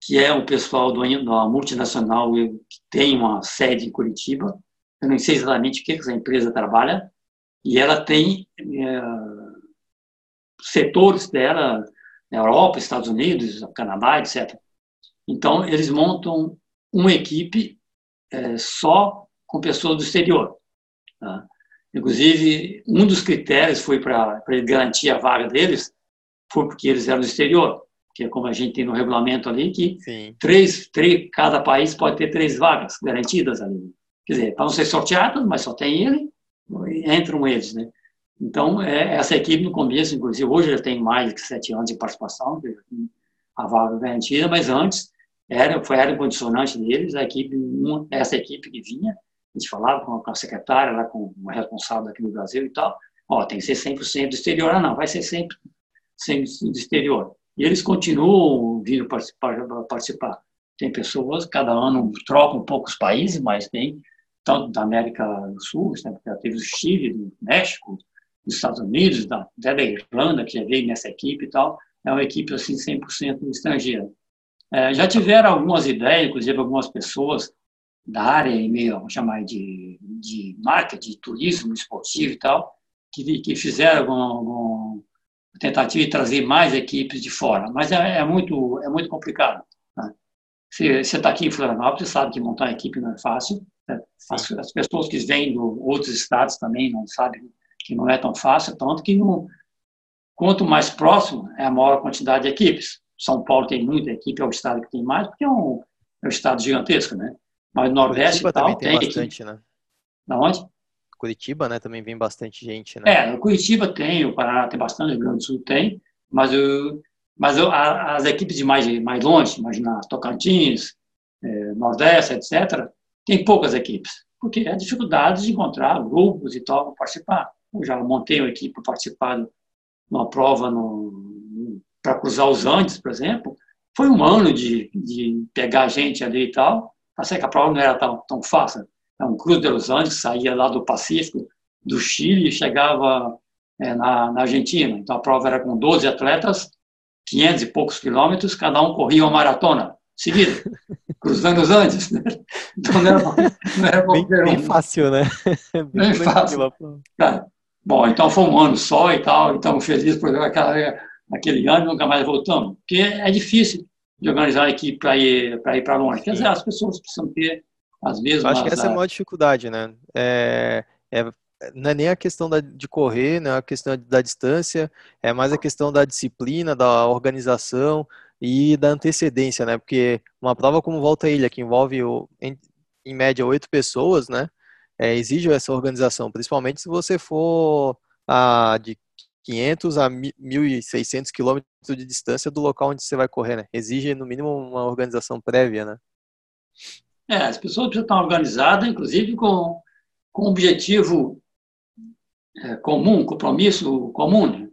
que é um pessoal do, da multinacional que tem uma sede em Curitiba. Eu não sei exatamente o que essa empresa trabalha, e ela tem é, setores dela na Europa, Estados Unidos, Canadá, etc. Então, eles montam uma equipe é, só com pessoas do exterior. Tá? Inclusive, um dos critérios foi para garantir a vaga deles, foi porque eles eram do exterior que é como a gente tem no regulamento ali, que três, três, cada país pode ter três vagas garantidas ali. Quer dizer, para não ser sorteado, mas só tem ele, entram eles, né? Então, é, essa equipe no começo, inclusive, hoje já tem mais de sete anos de participação, a vaga garantida, mas antes era, foi, era condicionante deles, a equipe, essa equipe que vinha, gente falava com a secretária, lá com o responsável aqui no Brasil e tal, ó, tem que ser 100% do exterior, ah, não, vai ser sempre 100% do exterior. E eles continuam vindo participar, participar. Tem pessoas, cada ano trocam um pouco os países, mas tem tanto da América do Sul, né, já teve o Chile, do México, dos Estados Unidos, da, até da Irlanda, que já veio nessa equipe e tal. é uma equipe assim 100% estrangeira. É, já tiveram algumas ideias, inclusive algumas pessoas da área, meio, vamos chamar de, de marketing, de turismo esportivo e tal, que, que fizeram alguma, alguma tentativa de trazer mais equipes de fora. Mas é, é muito, é muito complicado. Né? Você está aqui em Florianópolis, sabe que montar uma equipe não é fácil. Né? As, as, pessoas que vêm de outros estados também não sabem que não é tão fácil, tanto que quanto mais próximo é a maior quantidade de equipes. São Paulo tem muita equipe, é o estado que tem mais, porque é um, é um estado gigantesco, né? Mas Nordeste Curitiba tal, também tem, tem bastante, né? Da onde? Curitiba, né? Também vem bastante gente, né? É, Curitiba tem, o Paraná tem bastante, o Rio Grande do Sul tem, mas, eu, mas eu, as equipes de mais, mais longe, imagina Tocantins, é, Nordeste, etc., tem poucas equipes, porque é dificuldade de encontrar grupos e tal para participar. Eu já montei uma equipe para participar de uma prova para cruzar os Andes, por exemplo. Foi um ano de, de pegar gente ali e tal. Passei que a prova não era tão, tão fácil. É um Cruz de los Andes, saía lá do Pacífico, do Chile e chegava é, na, na, Argentina. Então a prova era com 12 atletas, 500 e poucos quilômetros, cada um corria uma maratona seguida, *laughs* cruzando os Andes. Né? Então não era, não era bem, bem fácil, né? Bem, *laughs* bem fácil. Cara, bom, então foi um ano só e tal, estamos felizes por aquela, aquele ano nunca mais voltamos. Porque é difícil de organizar a equipe para ir para ir para longe. Quer dizer, as pessoas precisam ter as mesmas. Acho que essa é a maior dificuldade, né? É, é, não é nem a questão da, de correr, não é a questão da distância, é mais a questão da disciplina, da organização e da antecedência, né? Porque uma prova como Volta à Ilha, que envolve o, em, em média oito pessoas, né? É, exige essa organização, principalmente se você for a, de 500 a 1.600 quilômetros de distância do local onde você vai correr, né? Exige, no mínimo, uma organização prévia, né? É, as pessoas precisam estar organizadas, inclusive com, com objetivo é, comum, compromisso comum. Né?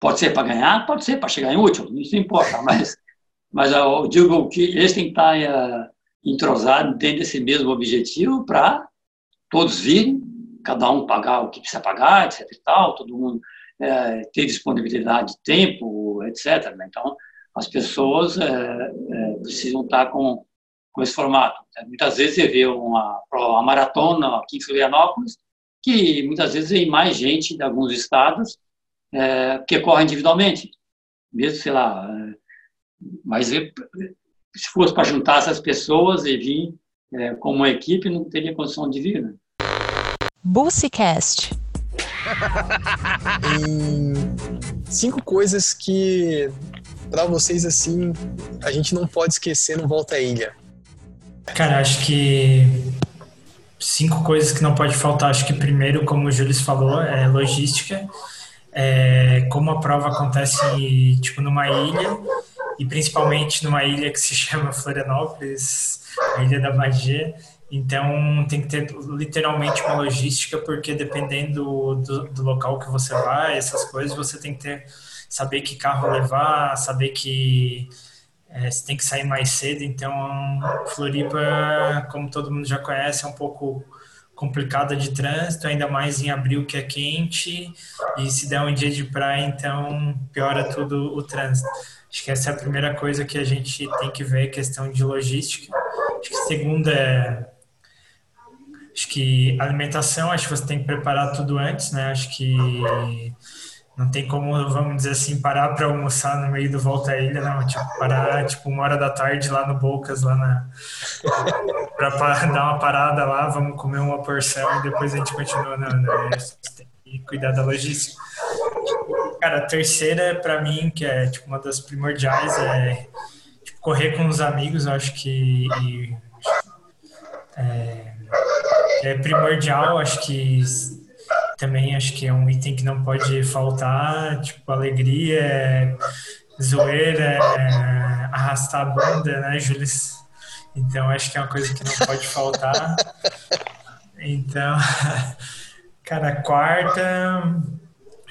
Pode ser para ganhar, pode ser para chegar em último, isso não importa, mas, *laughs* mas eu digo que eles têm que estar é, entrosados dentro desse mesmo objetivo para todos virem, cada um pagar o que precisa pagar, etc e tal, todo mundo é, ter disponibilidade de tempo, etc. Né? Então, as pessoas é, é, precisam estar com, com esse formato. Muitas vezes você vê uma, uma maratona aqui em Florianópolis, que muitas vezes vem mais gente de alguns estados é, que corre individualmente, mesmo, sei lá, é, mas se fosse para juntar essas pessoas e vir é, como uma equipe, não teria condição de vir, né? Bussicast cinco coisas que para vocês assim a gente não pode esquecer no Volta à Ilha. Cara, acho que cinco coisas que não pode faltar. Acho que primeiro, como o Júlio falou, é logística. É, como a prova acontece tipo numa ilha e principalmente numa ilha que se chama Florianópolis, a Ilha da Magia. Então tem que ter literalmente uma logística, porque dependendo do, do, local que você vai, essas coisas, você tem que ter, saber que carro levar, saber que é, você tem que sair mais cedo. Então, Floripa, como todo mundo já conhece, é um pouco complicada de trânsito, ainda mais em abril que é quente, e se der um dia de praia, então piora tudo o trânsito. Acho que essa é a primeira coisa que a gente tem que ver, questão de logística. Acho que segunda é Acho que alimentação, acho que você tem que preparar tudo antes, né? Acho que não tem como, vamos dizer assim, parar para almoçar no meio do Volta à Ilha, não. Tipo, parar, tipo, uma hora da tarde lá no Bocas, lá na... *laughs* para dar uma parada lá, vamos comer uma porção e depois a gente continua. Não, não, tem que cuidar da logística. Cara, a terceira, para mim, que é, tipo, uma das primordiais, é tipo, correr com os amigos, eu acho que... E, é, é primordial, acho que também acho que é um item que não pode faltar, tipo, alegria, zoeira, arrastar a bunda, né, Júlio? Então, acho que é uma coisa que não pode faltar. Então, *laughs* cara, quarta,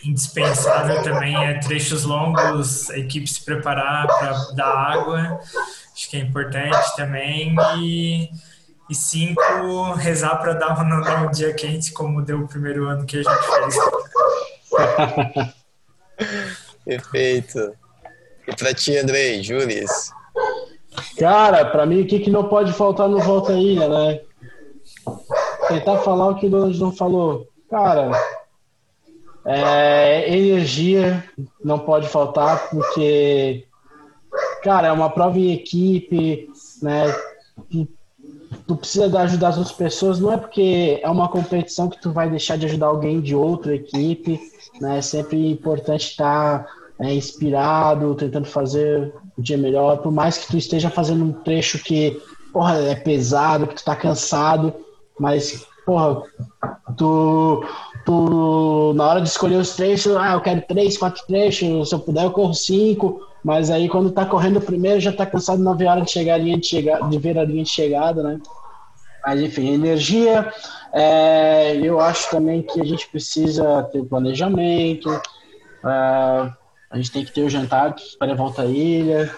indispensável também é trechos longos, a equipe se preparar para dar água, acho que é importante também. E e cinco, rezar para dar um, *laughs* dar um dia quente, como deu o primeiro ano que a gente fez. *laughs* Perfeito. E pra ti, Andrei, Jules? Cara, pra mim, o que, que não pode faltar no Volta Ilha, né? Tentar falar o que o Donald não falou. Cara, é, energia não pode faltar, porque, cara, é uma prova em equipe, né? Tu, precisa ajudar as outras pessoas, não é porque é uma competição que tu vai deixar de ajudar alguém de outra equipe, né? É sempre importante estar é, inspirado, tentando fazer o dia melhor, por mais que tu esteja fazendo um trecho que, porra, é pesado, que tu tá cansado, mas, porra, tu, tu na hora de escolher os trechos, ah, eu quero três, quatro trechos, se eu puder eu corro cinco, mas aí quando tá correndo o primeiro já tá cansado, não vê a hora de chegar a linha de de ver a linha de chegada, né? Mas enfim, energia, é, eu acho também que a gente precisa ter planejamento, é, a gente tem que ter o jantar para a volta à ilha.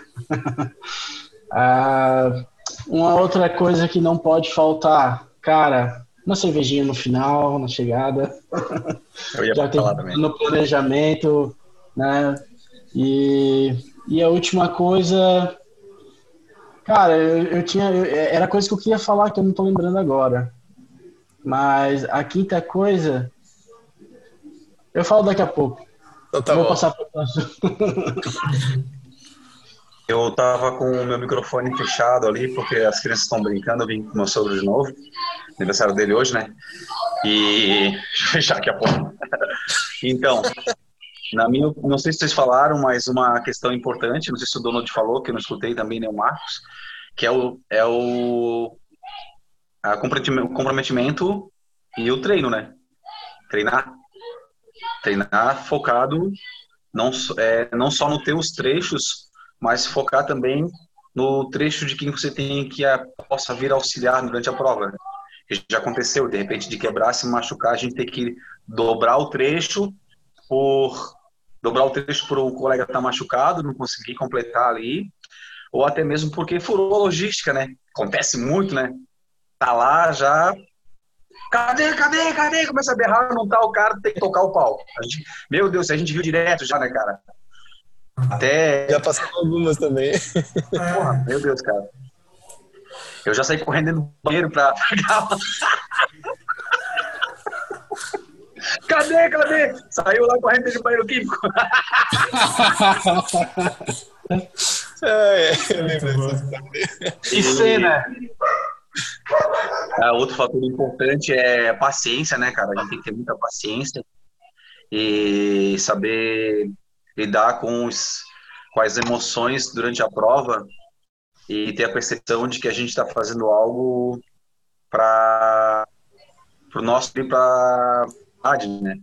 ah, *laughs* uma outra coisa que não pode faltar, cara, uma cervejinha no final, na chegada. Eu ia *laughs* Já falar também. No planejamento, né? E, e a última coisa, cara, eu, eu tinha, eu, era coisa que eu queria falar que eu não tô lembrando agora. Mas a quinta coisa, eu falo daqui a pouco. Então tá Vou bom. passar *laughs* Eu tava com o meu microfone fechado ali, porque as crianças estão brincando, eu vim com meu sogro de novo, aniversário dele hoje, né? E deixa eu fechar daqui a pouco. Então, na minha, não sei se vocês falaram, mas uma questão importante, não sei se o Donald falou, que eu não escutei também, nem o Marcos, que é o, é o a comprometimento, e o treino, né? Treinar. Treinar focado não, é, não só no teus trechos, mas focar também no trecho de quem você tem que a, possa vir auxiliar durante a prova. né? Já aconteceu, de repente, de quebrar, se machucar, a gente tem que dobrar o trecho por dobrar o trecho para o colega estar machucado, não conseguir completar ali, ou até mesmo porque furou a logística, né? Acontece muito, né? Tá lá já. Cadê, cadê, cadê? Começa a berrar, não tá o cara, tem que tocar o pau. Gente, meu Deus, a gente viu direto já, né, cara? Até Já passaram algumas também. Porra, meu Deus, cara. Eu já saí correndo do banheiro pra. *laughs* Cadê, cadê? Saiu lá correndo do banheiro químico. É, é, eu lembro. E cena. Ah, outro fator importante é paciência, né, cara? A gente tem que ter muita paciência e saber lidar com, os, com as emoções durante a prova e ter a percepção de que a gente está fazendo algo para o nosso e para né?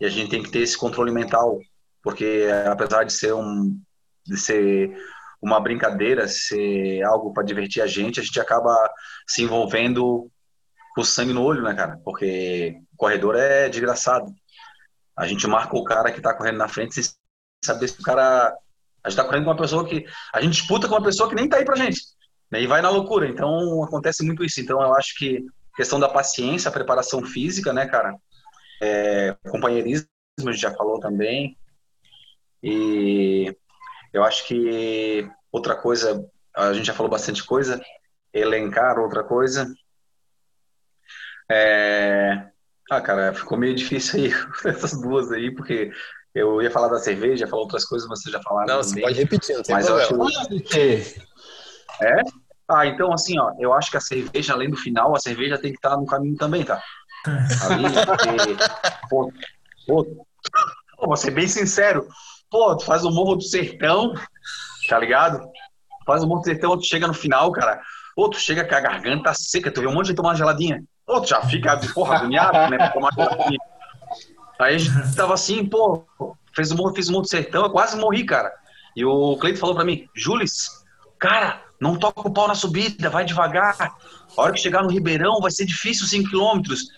E a gente tem que ter esse controle mental, porque apesar de ser um de ser uma brincadeira, ser algo para divertir a gente, a gente acaba se envolvendo com sangue no olho, né, cara? Porque corredor é desgraçado. A gente marca o cara que tá correndo na frente sem saber se o cara. A gente tá correndo com uma pessoa que. A gente disputa com uma pessoa que nem tá aí pra gente. Né? E vai na loucura. Então acontece muito isso. Então eu acho que questão da paciência, preparação física, né, cara? É, companheirismo, a gente já falou também. E eu acho que outra coisa, a gente já falou bastante coisa, elencar outra coisa. É... Ah, cara, ficou meio difícil aí *laughs* essas duas aí, porque eu ia falar da cerveja, falar outras coisas, vocês já falaram Não, você também. pode repetir, não tem Mas eu problema. acho É? Ah, então assim, ó, eu acho que a cerveja, além do final, a cerveja tem que estar no caminho também, tá? Ali, porque, pô, pô, vou ser bem sincero, pô, tu faz o Morro do Sertão, tá ligado? Faz o Morro do Sertão, tu chega no final, cara, ou tu chega com a garganta seca, tu vê um monte de tomar geladinha, ou tu já fica, porra, agoniado, né, tomar geladinha. Aí a gente tava assim, pô, fez o Morro, fiz o Morro do Sertão, eu quase morri, cara. E o Cleito falou pra mim, Jules, cara, não toca o pau na subida, vai devagar. A hora que chegar no Ribeirão vai ser difícil 5 quilômetros.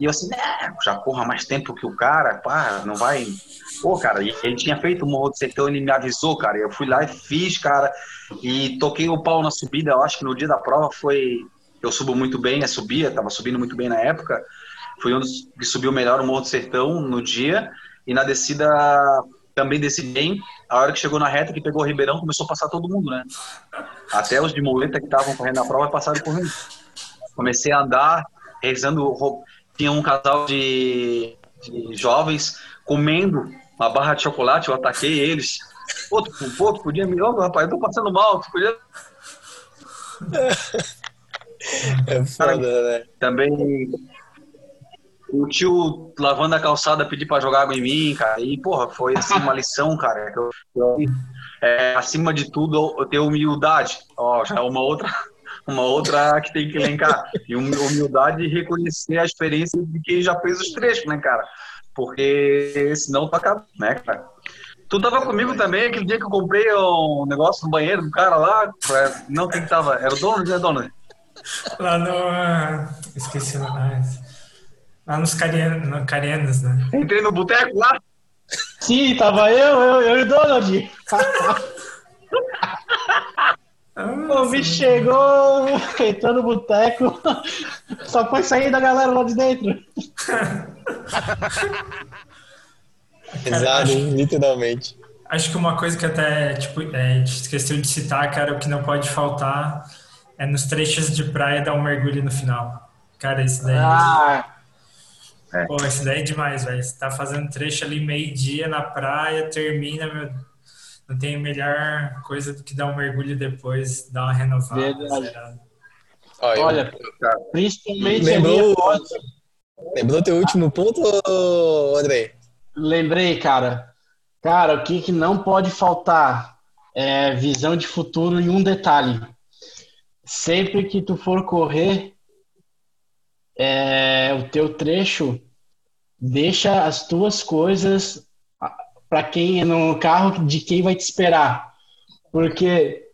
E eu assim, né, já corra mais tempo que o cara, pá, não vai. Pô, cara, ele tinha feito o Morro do Sertão, ele me avisou, cara. Eu fui lá e fiz, cara, e toquei o pau na subida. Eu acho que no dia da prova foi. Eu subo muito bem, a subia, tava subindo muito bem na época. Fui um dos que subiu melhor o Morro do Sertão no dia. E na descida também desci bem. a hora que chegou na reta, que pegou o Ribeirão, começou a passar todo mundo, né? Até os de muleta que estavam correndo na prova passaram correndo. Comecei a andar, rezando. Tinha um casal de, de jovens comendo uma barra de chocolate, eu ataquei eles. Pô, tu, pô, tu podia me. Ô, rapaz, eu tô passando mal, tu podia. *laughs* É foda, né? Também o tio lavando a calçada pedir pra jogar água em mim, cara. E, porra, foi assim uma lição, cara. que eu- eu- é, acima de tudo, eu ter humildade. Ó, já é uma outra, uma outra que tem que elencar. E hum- humildade e reconhecer a experiência de quem já fez os trechos, né, cara? Porque senão tu acaba, né, cara? Tu tava comigo também aquele dia que eu comprei um negócio no banheiro do cara lá. é, Não, quem que tava? Era o dono, né, dono? Lá no. ah, Esqueci o nome. Lá nos Carianos, né? Entrei no boteco lá. Sim, tava eu, eu, eu e o Donald. *laughs* O bicho chegou, *laughs* entrou no boteco, *laughs* só foi sair da galera lá de dentro. *laughs* Hein? literalmente. Acho que uma coisa que até tipo, é, a gente esqueceu de citar, cara, o que não pode faltar é nos trechos de praia dar um mergulho no final. Cara, isso daí. Ah, Pô, isso daí é demais, velho. Você tá fazendo trecho ali meio-dia na praia, termina, meu. Não tem melhor coisa do que dar um mergulho depois, dar uma renovada. Verdade. Olha, olha, principalmente Lembrou- lembrou teu último ponto, Andrei? Lembrei, cara. Cara, o que, que não pode faltar é visão de futuro e um detalhe. Sempre que tu for correr, é, o teu trecho, deixa as tuas coisas para quem é no carro de quem vai te esperar. Porque,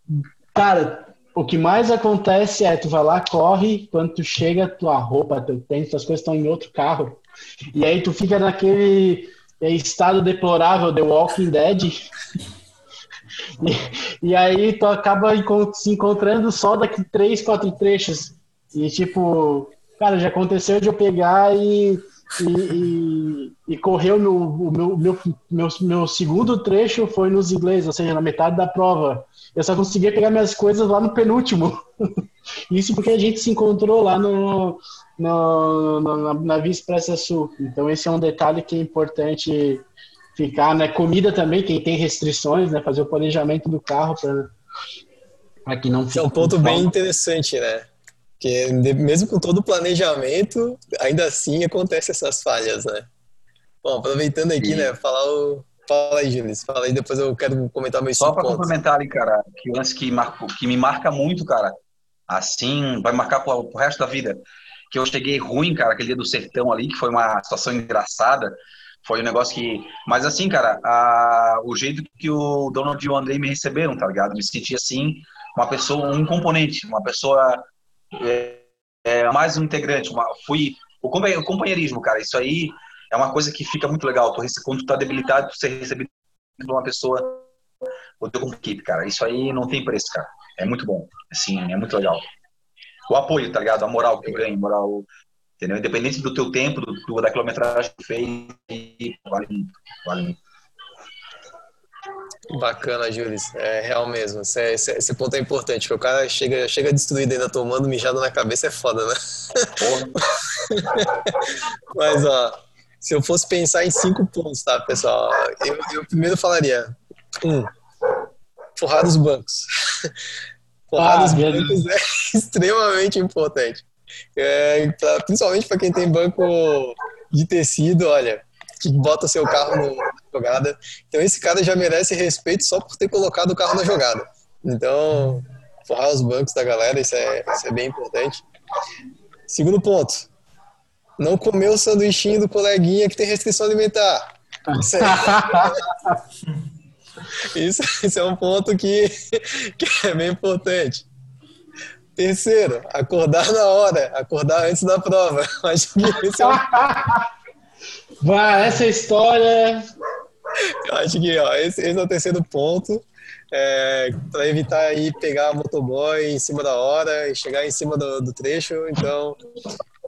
cara, o que mais acontece é tu vai lá, corre, quando tu chega, tua roupa, teu tênis, tuas coisas estão em outro carro. E aí tu fica naquele estado deplorável The Walking Dead. *laughs* E, e aí tu acaba se encontrando só daqui três, quatro trechos. E tipo, cara, já aconteceu de eu pegar e, e, e, e correr o meu, o meu, meu, meu, meu segundo trecho foi nos ingleses, ou seja, na metade da prova. Eu só conseguia pegar minhas coisas lá no penúltimo. *laughs* Isso porque a gente se encontrou lá no, no, no- na, na Via Expressa Sul. Então esse é um detalhe que é importante ficar, né? Comida também, quem tem restrições, né? Fazer o planejamento do carro para que não Esse é um fique ponto bem interessante, né? Porque mesmo com todo o planejamento, ainda assim acontecem essas falhas, né? Bom, aproveitando aqui, Sim. né? Falar o. Fala aí, Gilles. Fala aí, depois eu quero comentar meus Só para complementar ali, cara, que o lance que, marcou, que me marca muito, cara, assim, vai marcar pro, pro resto da vida. Que eu cheguei ruim, cara, aquele dia do sertão ali, que foi uma situação engraçada. Foi um negócio que. Mas assim, cara, a- o jeito que o Donald e o Andrei me receberam, tá ligado? Me senti assim, uma pessoa, um componente, uma pessoa. É, é, mais um integrante. Uma, fui. O compa- o companheirismo, cara, isso aí é uma coisa que fica muito legal. Quando tu tá debilitado, tu ser recebido por uma pessoa o teu como equipe, cara. Isso aí não tem preço, cara. É muito bom. Assim, é muito legal. O apoio, tá ligado? A moral que tu ganha, moral, entendeu? Independente do teu tempo, do, da quilometragem que tu fez, vale muito. Vale muito. Bacana, Jules. É real mesmo. Esse, é- esse- esse ponto é importante, porque o cara chega, chega destruído ainda tomando mijado na cabeça é foda, né? *laughs* Mas, ó, se eu fosse pensar em cinco pontos, tá, pessoal? Eu, eu primeiro falaria: um, forrar os bancos. *laughs* Forrar Ah, os bancos é *laughs* extremamente importante. É, pra- principalmente para quem tem banco de tecido, olha, que bota seu carro no- jogada. Então, esse cara já merece respeito só por ter colocado o carro na jogada. Então, forrar os bancos da galera, isso é, isso é bem importante. Segundo ponto, não comer o sanduichinho do coleguinha que tem restrição alimentar. Isso, é, *laughs* isso, isso é um ponto que, que é bem importante. Terceiro, acordar na hora, acordar antes da prova. *laughs* Acho que esse é um Vai, essa história. *laughs* Eu acho que ó, esse, esse é o terceiro ponto. É, para evitar aí pegar a motoboy em cima da hora e chegar em cima do, do trecho. Então,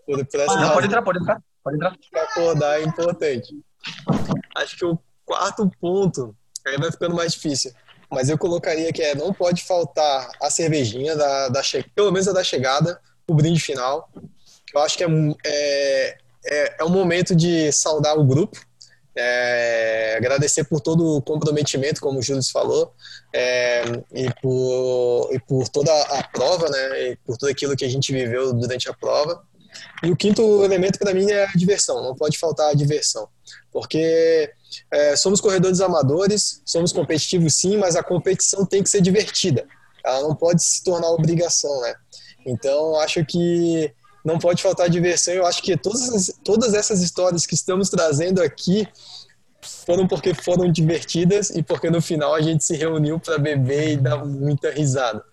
por, por essa Não, pode entrar, pode entrar. Pode entrar. acordar é importante. Acho que o quarto ponto Aí vai ficando mais difícil. Mas eu colocaria que é, não pode faltar a cervejinha, da, da che... pelo menos a da chegada, o brinde final. Eu acho que é, é, é, é um momento de saudar o grupo, é, agradecer por todo o comprometimento, como o Júlio falou, é, e, por, e por toda a prova, né, e por tudo aquilo que a gente viveu durante a prova. E o quinto elemento para mim é a diversão, não pode faltar a diversão, porque é, somos corredores amadores, somos competitivos sim, mas a competição tem que ser divertida, ela não pode se tornar obrigação, né? Então, acho que não pode faltar diversão. Eu acho que todas, todas essas histórias que estamos trazendo aqui foram porque foram divertidas e porque no final a gente se reuniu para beber e dar muita risada.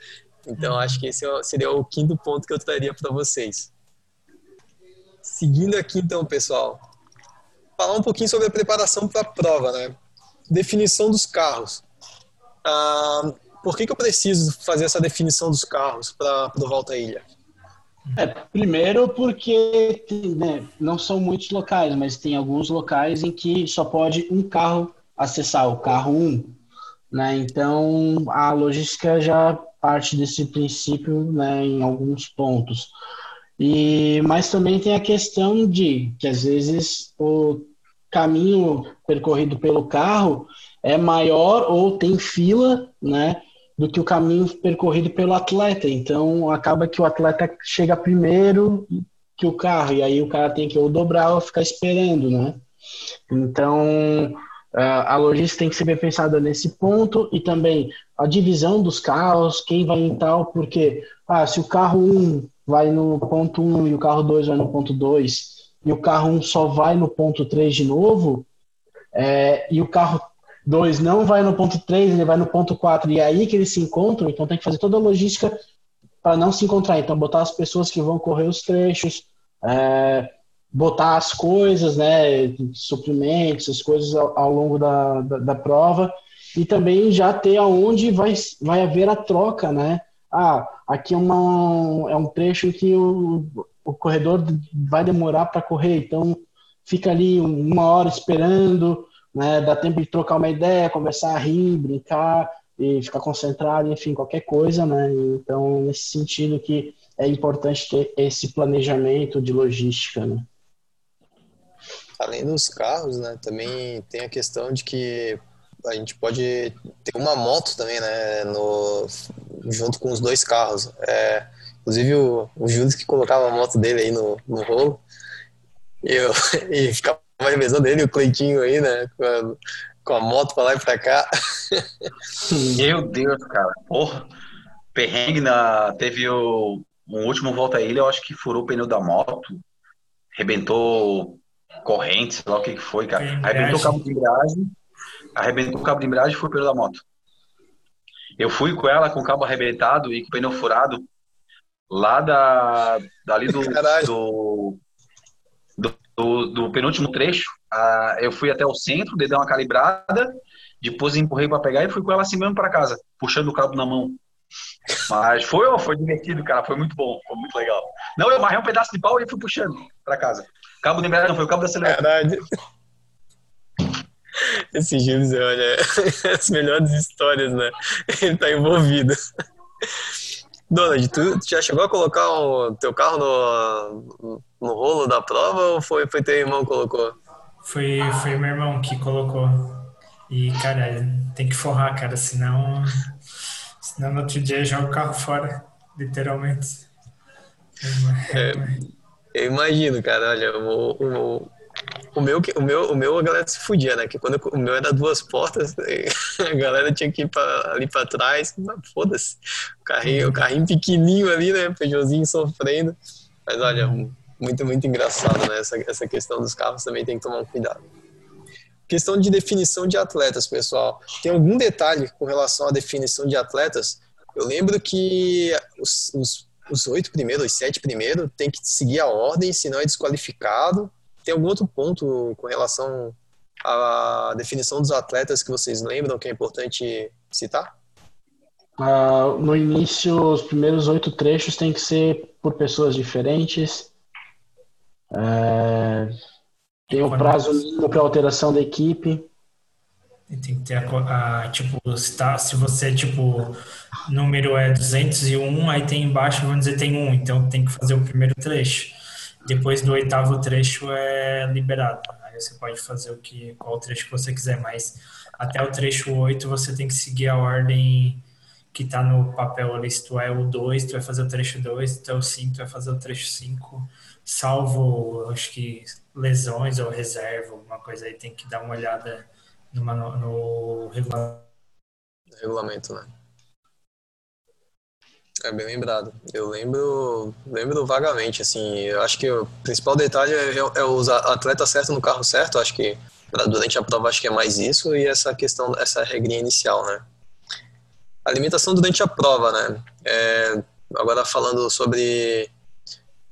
Então, acho que esse é seria o quinto ponto que eu traria para vocês. Seguindo aqui, então, pessoal, falar um pouquinho sobre a preparação para a prova, né? Definição dos carros. Ah, por que, que eu preciso fazer essa definição dos carros para o Volta Ilha? É, primeiro porque né, não são muitos locais, mas tem alguns locais em que só pode um carro acessar, o carro 1. Né? Então, a logística já parte desse princípio né, em alguns pontos. E, mas também tem a questão de que às vezes o caminho percorrido pelo carro é maior ou tem fila, né? Do que o caminho percorrido pelo atleta. Então, acaba que o atleta chega primeiro que o carro, e aí o cara tem que ou dobrar ou ficar esperando, né? Então, a logística tem que ser bem pensada nesse ponto e também a divisão dos carros, quem vai em tal, porque ah, se o carro 1 vai no ponto 1 e o carro 2 vai no ponto 2 e o carro 1 só vai no ponto 3 de novo, é, e o carro Dois, não vai no ponto 3, ele vai no ponto 4. E é aí que eles se encontram, então tem que fazer toda a logística para não se encontrar. Então, botar as pessoas que vão correr os trechos, é, botar as coisas, né, suprimentos, as coisas ao, ao longo da, da, da, prova. E também já ter aonde vai, vai haver a troca, né? Ah, aqui é, uma, é um trecho que o, o corredor vai demorar para correr, então fica ali uma hora esperando, né? Dá tempo de trocar uma ideia, conversar, rir, brincar e ficar concentrado, enfim, qualquer coisa, né? Então, nesse sentido que é importante ter esse planejamento de logística, né? Além dos carros, né, também tem a questão de que a gente pode ter uma moto também, né, no, junto com os dois carros. É, inclusive o, o Júlio que colocava a moto dele aí no, no rolo e, eu, *laughs* e ficava mais revezão dele, o Cleitinho aí, né? Com a, com a moto pra lá e pra cá. Meu Deus, cara. Porra. Perrengue na. Teve o. Um último volta a ele, eu acho que furou o pneu da moto, arrebentou corrente, sei lá o que, que foi, cara. Arrebentou o cabo de embreagem, arrebentou o cabo de embreagem e foi o pneu da moto. Eu fui com ela com o cabo arrebentado e com o pneu furado lá da, dali do, do, do, do, penúltimo trecho, uh, eu fui até o centro, dei uma calibrada, depois empurrei para pegar e fui com ela assim mesmo para casa, puxando o cabo na mão. Mas foi, foi divertido, cara, foi muito bom, foi muito legal. Não, eu amarrei um pedaço de pau e fui puxando para casa. Cabo de embreagem foi o cabo da acelerador. Verdade. Esse Gilles, olha, *laughs* as melhores histórias, né? Ele tá envolvido. Donald, tu já chegou a colocar o teu carro no, no rolo da prova ou foi, foi teu irmão que colocou? Foi, foi meu irmão que colocou. E, cara, tem que forrar, cara, senão, senão no outro dia joga o carro fora, literalmente. É, eu imagino, cara, olha, o, o, o meu, o meu, o meu a galera se fudia, né? Que quando eu, o meu era duas portas, *laughs* a galera tinha que ir pra, ali pra trás, foda-se. O carrinho, o carrinho pequenininho ali, né? Peugeotzinho sofrendo. Mas olha, muito, muito engraçado, né? Essa, essa questão dos carros também tem que tomar um cuidado. Questão de definição de atletas, pessoal. Tem algum detalhe com relação à definição de atletas? Eu lembro que os, os, os oito primeiros, os sete primeiros, tem que seguir a ordem, senão é desqualificado tem algum outro ponto com relação à definição dos atletas que vocês lembram que é importante citar? Uh, no início, os primeiros oito trechos tem que ser por pessoas diferentes. É, tem o um prazo mínimo para alteração da equipe. Tem que ter a, a, tipo, se, tá, se você, tipo, número é 201, aí tem embaixo, vamos dizer, tem um, então tem que fazer o primeiro trecho. Depois do oitavo trecho é liberado. Aí você pode fazer o que, qual trecho que você quiser, mas até o trecho 8 você tem que seguir a ordem que está no papel ali. Se tu é o 2, tu vai fazer o trecho 2, se tu é o 5, tu vai fazer o trecho 5, salvo, acho que lesões ou reserva, alguma coisa aí, tem que dar uma olhada numa, no regulamento. Regulamento, né? É bem lembrado. Eu lembro, lembro vagamente, assim, eu acho que o principal detalhe é, é o atleta certo no carro certo, acho que durante a prova acho que é mais isso e essa questão, essa regrinha inicial, né? A limitação durante a prova, né? É, agora falando sobre,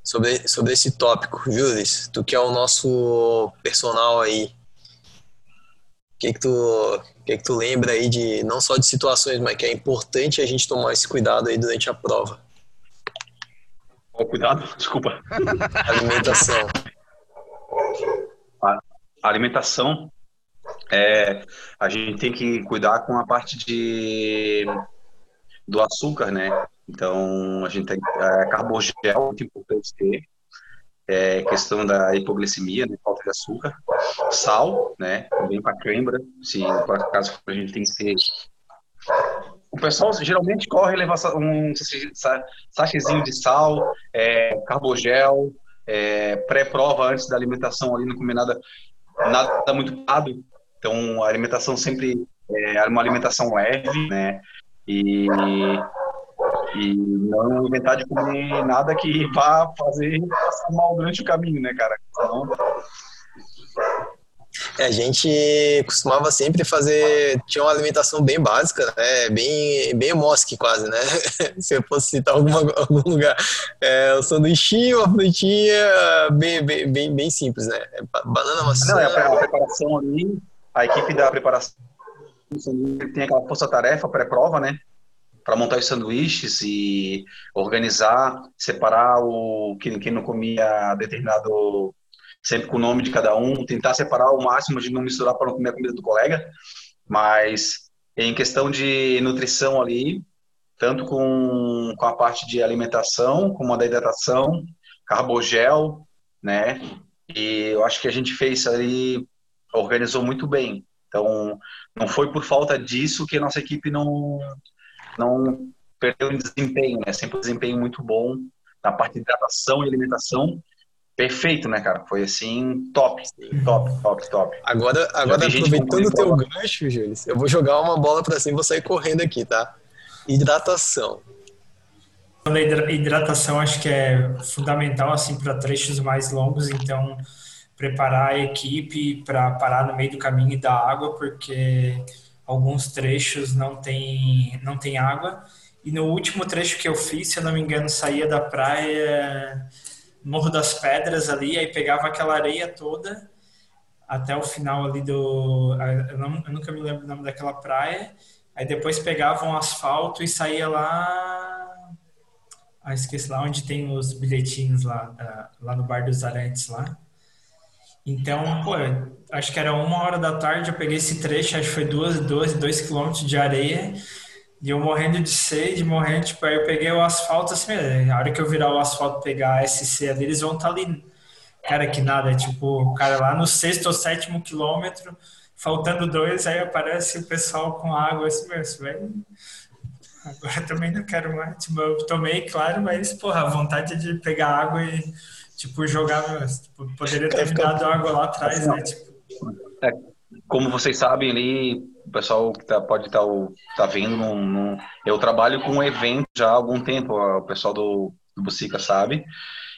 sobre, sobre esse tópico, Jules, tu que é o nosso personal aí, o que que tu, que que tu lembra aí de, não só de situações, mas que é importante a gente tomar esse cuidado aí durante a prova? Qual cuidado? *laughs* Desculpa. Alimentação. A alimentação, é, a gente tem que cuidar com a parte de do açúcar, né? Então, a gente tem é, carbogel, muito importante ter, é, questão da hipoglicemia, né, falta de açúcar, sal, né, também para cãibra, se por acaso a gente tem que ter. O pessoal geralmente corre levar um sachezinho de sal, é, carbogel, é, pré-prova antes da alimentação ali, não comer nada, nada muito pesado. Então, a alimentação sempre é uma alimentação leve, né? E e não inventar de comer nada que vá fazer passar mal durante o caminho, né, cara? Então... É, a gente costumava sempre fazer, tinha uma alimentação bem básica, né? Bem, bem mosque quase, né? *laughs* Se eu fosse citar alguma, algum lugar. É, o sanduichinho, a frutinha, bem, bem, bem, bem simples, né? É banana, maçã... Não, é a preparação ali, a equipe da preparação tem aquela força-tarefa pré-prova, né? Para montar os sanduíches e organizar, separar o quem, quem não comia determinado sempre com o nome de cada um, tentar separar o máximo de não misturar para não comer a comida do colega, mas em questão de nutrição ali, tanto com, com a parte de alimentação, como a da hidratação, carbogel, né? E eu acho que a gente fez ali, organizou muito bem. Então, não foi por falta disso que a nossa equipe não, não perdeu em desempenho, né? Sempre um desempenho muito bom na parte de hidratação e alimentação. Perfeito, né, cara? Foi assim, top, top, top, top. Agora, agora aproveitando o teu gancho, Júlio, eu vou jogar uma bola para cima e vou sair correndo aqui, tá? Hidratação. A hidratação acho que é fundamental assim para trechos mais longos, então preparar a equipe para parar no meio do caminho e dar água, porque alguns trechos não tem, não tem água. E no último trecho que eu fiz, se eu não me engano, saía da praia Morro das Pedras ali, aí pegava aquela areia toda até o final ali do. Eu, não, eu nunca me lembro o nome daquela praia. Aí depois pegava um asfalto e saía lá. Ah, esqueci lá onde tem os bilhetinhos lá, lá no Bar dos Arantes lá. Então, pô, acho que era uma hora da tarde, eu peguei esse trecho, acho que foi duas, dois, dois quilômetros de areia, e eu morrendo de sede, morrendo, tipo, aí eu peguei o asfalto, assim, a hora que eu virar o asfalto pegar a SC ali, eles vão estar tá ali. Cara, que nada, tipo, o cara lá no sexto ou sétimo quilômetro, faltando dois, aí aparece o pessoal com água, assim, mesmo, velho. Agora também não quero mais, tipo, eu tomei, claro, mas, porra, a vontade de pegar água e Tipo, jogar. Tipo, poderia ter me dado água lá atrás, né? Tipo... É, como vocês sabem ali, o pessoal que tá, pode estar tá, tá vendo, num, num, eu trabalho com um evento já há algum tempo, o pessoal do, do Bucica sabe,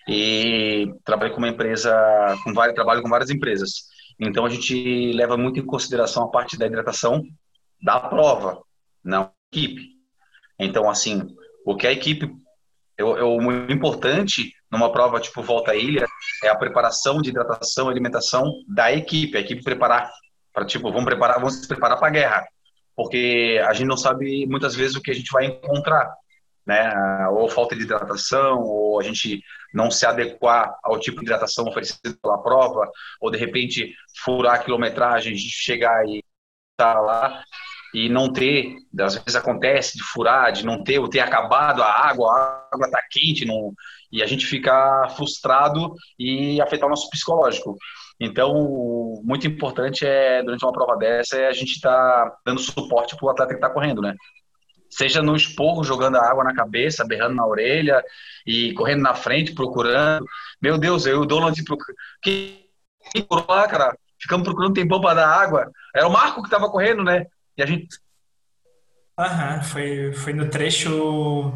e trabalho com uma empresa, com várias, trabalho com várias empresas. Então a gente leva muito em consideração a parte da hidratação da prova, não equipe. Então, assim, o que a equipe. Eu, eu, o importante numa prova tipo Volta à Ilha, é a preparação de hidratação e alimentação da equipe, a equipe preparar para tipo, vamos preparar, vamos se preparar para a guerra, porque a gente não sabe muitas vezes o que a gente vai encontrar, né? Ou falta de hidratação, ou a gente não se adequar ao tipo de hidratação oferecido pela prova, ou de repente furar a quilometragem, chegar e estar lá e não ter, às vezes acontece de furar, de não ter, ou ter acabado a água, a água está quente, não, e a gente fica frustrado e afetar o nosso psicológico. Então, muito importante é, durante uma prova dessa, é a gente estar tá dando suporte para o atleta que está correndo, né? Seja no esporro, jogando a água na cabeça, berrando na orelha e correndo na frente, procurando. Meu Deus, eu e o Donald, que lá, cara, ficamos procurando tempão para dar água. Era o Marco que estava correndo, né? E a gente. Aham, foi, foi no trecho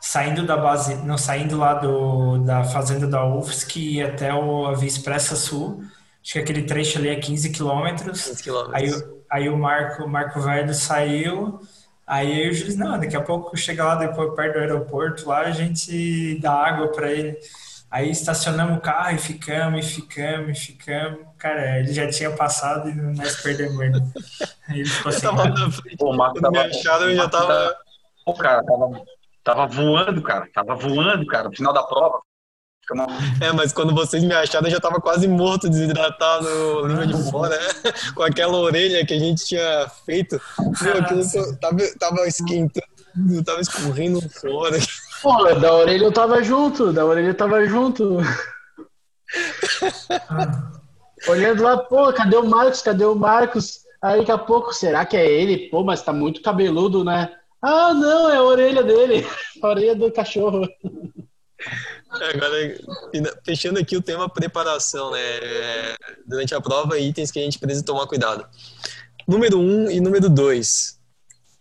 saindo da base, não saindo lá do, da fazenda da UFSC até o, a Via Expressa Sul. Acho que aquele trecho ali é 15 quilômetros. 15 quilômetros. Aí, aí o Marco, Marco Velho saiu. Aí eu disse, não, daqui a pouco chega lá depois perto do aeroporto, lá a gente dá água para ele. Aí estacionamos o carro e ficamos, e ficamos, e ficamos. Cara, ele já tinha passado e nós perdemos ele. Aí ele ficou assim. Eu tava na frente. Pô, o Marco tava, me acharam, eu já tava. Pô, cara, tava, tava voando, cara. Tava voando, cara. No final da prova. É, mas quando vocês me acharam, eu já tava quase morto, desidratado, língua de fora, né? *laughs* com aquela orelha que a gente tinha feito. Meu, aquilo tava, tava esquentando, tava escorrendo fora. Pô, da orelha eu tava junto, da orelha eu tava junto. *laughs* Olhando lá, pô, cadê o Marcos? Cadê o Marcos? Aí daqui a pouco, será que é ele? Pô, mas tá muito cabeludo, né? Ah, não, é a orelha dele. *laughs* A orelha do cachorro. Agora, fechando aqui o tema preparação, né? É, durante a prova, itens que a gente precisa tomar cuidado. Número um e número dois.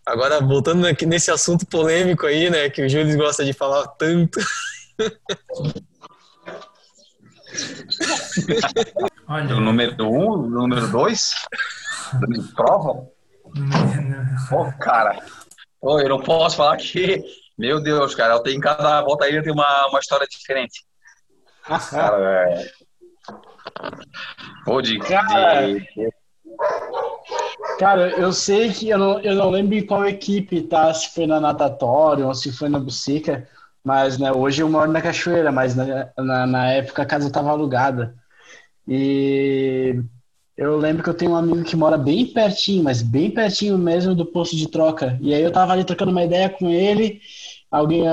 Agora, voltando aqui nesse assunto polêmico aí, né? Que o Júlio gosta de falar tanto. Olha. O número um, o número dois? Prova? Pô, cara. Pô, eu não posso falar que. Meu Deus, cara, eu tenho cada volta aí tem uma, uma história diferente. cara, é. Pô, de, cara, de... cara, eu sei que eu não, eu não lembro em qual equipe, tá? Se foi na natatória ou se foi na bucica, mas né, hoje eu moro na cachoeira, mas na, na, na época a casa estava alugada. E eu lembro que eu tenho um amigo que mora bem pertinho, mas bem pertinho mesmo do posto de troca. E aí eu tava ali trocando uma ideia com ele, alguém.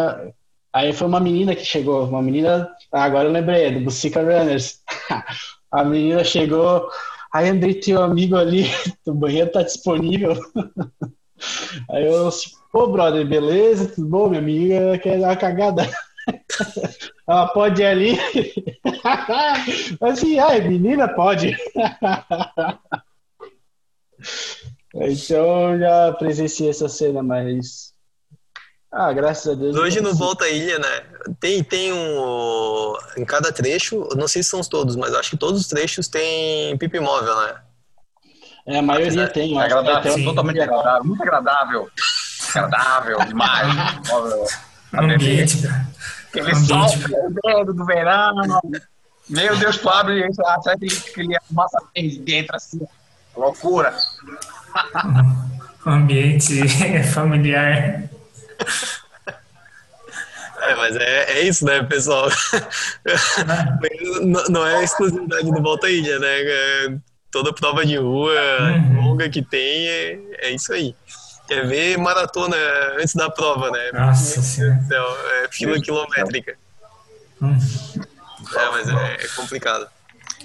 Aí foi uma menina que chegou, uma menina. Ah, agora eu lembrei, é do Bucica Runners. *laughs* A menina chegou. Aí Andrei, teu amigo ali, *laughs* o banheiro tá disponível. *laughs* Aí eu, pô, brother, beleza? Tudo bom? Minha amiga quer dar uma cagada. *laughs* Ela pode ir ali. Assim, ai, menina pode. Então já presenciei essa cena, mas. Ah, graças a Deus. Hoje no Volta à Ilha, né? Tem, tem um. Em cada trecho, não sei se são todos, mas acho que todos os trechos tem pipa móvel, né? É, a maioria tem. É agradável, é totalmente agradável, muito agradável. Agradável demais. *laughs* Ambiente, Aquele sol dedo do verão. Meu Deus, tu abre aquele massa verde dentro assim. Loucura. Ambiente *laughs* familiar. É, mas é, é isso, né, pessoal? não, não é a exclusividade do Volta Ilha, né? É toda prova de rua uhum. longa que tem é, é isso aí quer ver maratona antes da prova, né? Nossa Senhora. É fila quilométrica. Hum. É, mas é, é, complicado.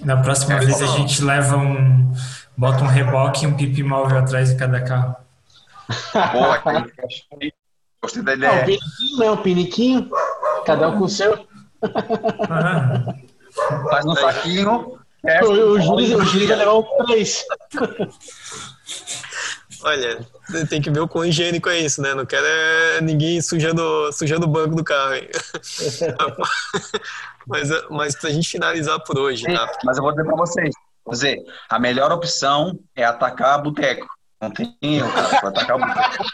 Na próxima é, vez a gente leva um. bota um reboque e um pipi móvel atrás de cada carro. Boa, gostei da ideia. É, um piniquinho, né? Um piniquinho. Cada um com o seu. Ah. Faz um saquinho. É, o, o Júlio já levou três. Olha, tem que ver o quão higiênico é isso, né? Não quero é ninguém sujando, sujando o banco do carro. Hein? *laughs* mas, mas pra gente finalizar por hoje, tá? Mas eu vou dizer pra vocês, vou dizer, a melhor opção é atacar boteco. Não tem erro, cara, pra atacar o boteco.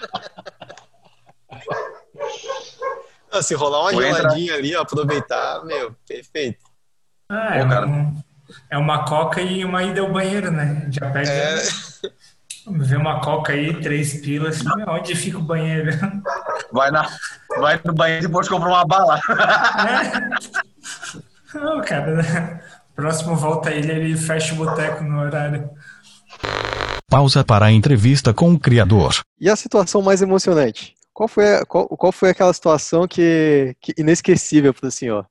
Ah, se rolar uma geladinha entra... ali, aproveitar, meu, perfeito. Ah, é, Pô, cara. Um, é uma coca e uma ida ao banheiro, né? Já pega. É... Vê uma coca aí, três pilas. Onde fica o banheiro? Vai, na, vai no banheiro e depois compra uma bala. É. Não, cara. Próximo volta ele, ele fecha o boteco no horário. Pausa para a entrevista com o criador. E a situação mais emocionante? Qual foi, qual, qual foi aquela situação que, que inesquecível para o senhor?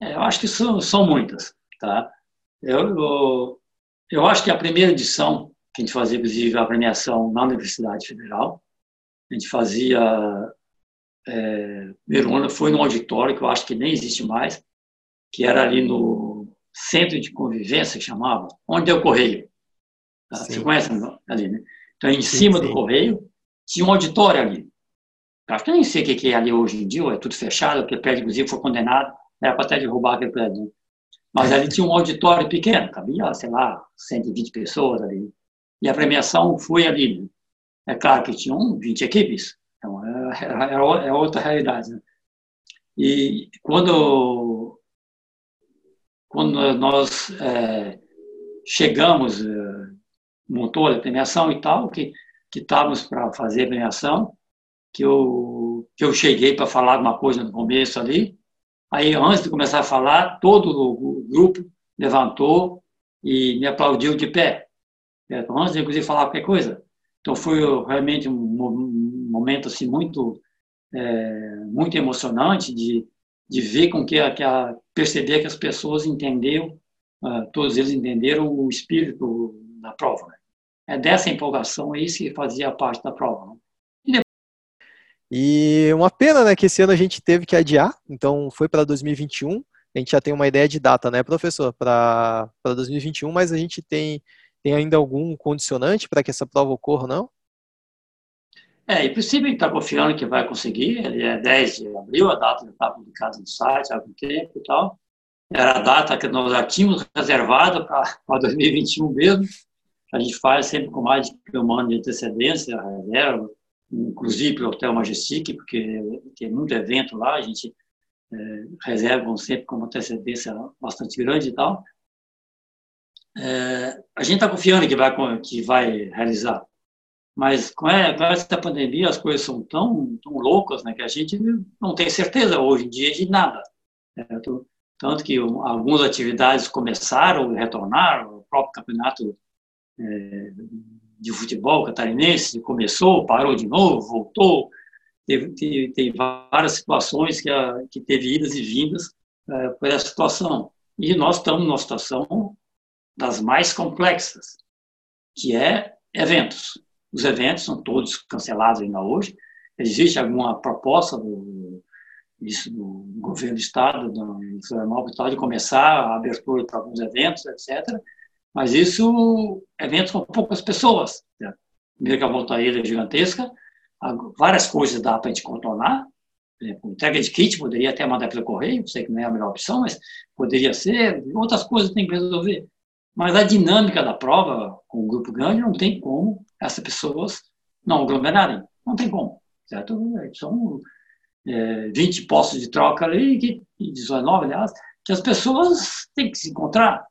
É, eu acho que são, são muitas, tá? Eu, eu, eu acho que a primeira edição, que a gente fazia, inclusive, a premiação na Universidade Federal, a gente fazia, é, ano foi no auditório, que eu acho que nem existe mais, que era ali no Centro de Convivência, que chamava, onde é o Correio. Tá? Você conhece ali, né? Então, em sim, cima sim. do Correio, tinha um auditório ali. Acho que eu nem sei o que é ali hoje em dia, é tudo fechado, aquele prédio, inclusive, foi condenado era para até derrubar aquele prédio. Mas ali tinha um auditório pequeno, cabia, sei lá, 120 pessoas ali. E a premiação foi ali. Né? É claro que tinham 20 equipes, então é, é, é outra realidade. Né? E quando, quando nós é, chegamos, é, montou a premiação e tal, que, que estávamos para fazer a premiação, que eu, que eu cheguei para falar alguma coisa no começo ali, Aí, antes de começar a falar, todo o grupo levantou e me aplaudiu de pé, certo? antes de, inclusive, falar qualquer coisa. Então, foi realmente um momento assim, muito, é, muito emocionante de, de ver com que, que a, perceber que as pessoas entenderam, uh, todos eles entenderam o espírito da prova. Né? É dessa empolgação aí que fazia parte da prova. Né? E uma pena, né, que esse ano a gente teve que adiar, então foi para 2021. A gente já tem uma ideia de data, né, professor, para 2021, mas a gente tem, tem ainda algum condicionante para que essa prova ocorra, não? É, a gente está confiando que vai conseguir. Ele é 10 de abril, a data já está publicada no site há algum tempo e tal. Era a data que nós já tínhamos reservada para 2021 mesmo. A gente faz sempre com mais de um ano de antecedência, reserva inclusive para o Hotel Majestic, porque tem muito evento lá, a gente é, reserva sempre com uma antecedência bastante grande e tal. É, a gente está confiando que vai, que vai realizar, mas com, essa pandemia as coisas são tão, tão loucas né, que a gente não tem certeza hoje em dia de nada. Certo? Tanto que algumas atividades começaram, retornaram, o próprio campeonato é, de futebol catarinense, começou, parou de novo, voltou, teve várias situações que, a, que teve idas e vindas é, por essa situação. E nós estamos numa situação das mais complexas, que é eventos. Os eventos são todos cancelados ainda hoje. Existe alguma proposta do, isso do governo do Estado, do Florianópolis, de começar a abertura para alguns eventos, etc. Mas isso, eventos com poucas pessoas. Né? Primeiro que a voltaíra é gigantesca, várias coisas dá para a gente contornar. Por exemplo, entrega de kit poderia até mandar pelo correio, sei que não é a melhor opção, mas poderia ser. Outras coisas tem que resolver. Mas a dinâmica da prova, com um grupo grande, não tem como essas pessoas não aglomerarem. Não tem como, certo? São é, 20 postos de troca ali, que, 19, aliás, que as pessoas têm que se encontrar.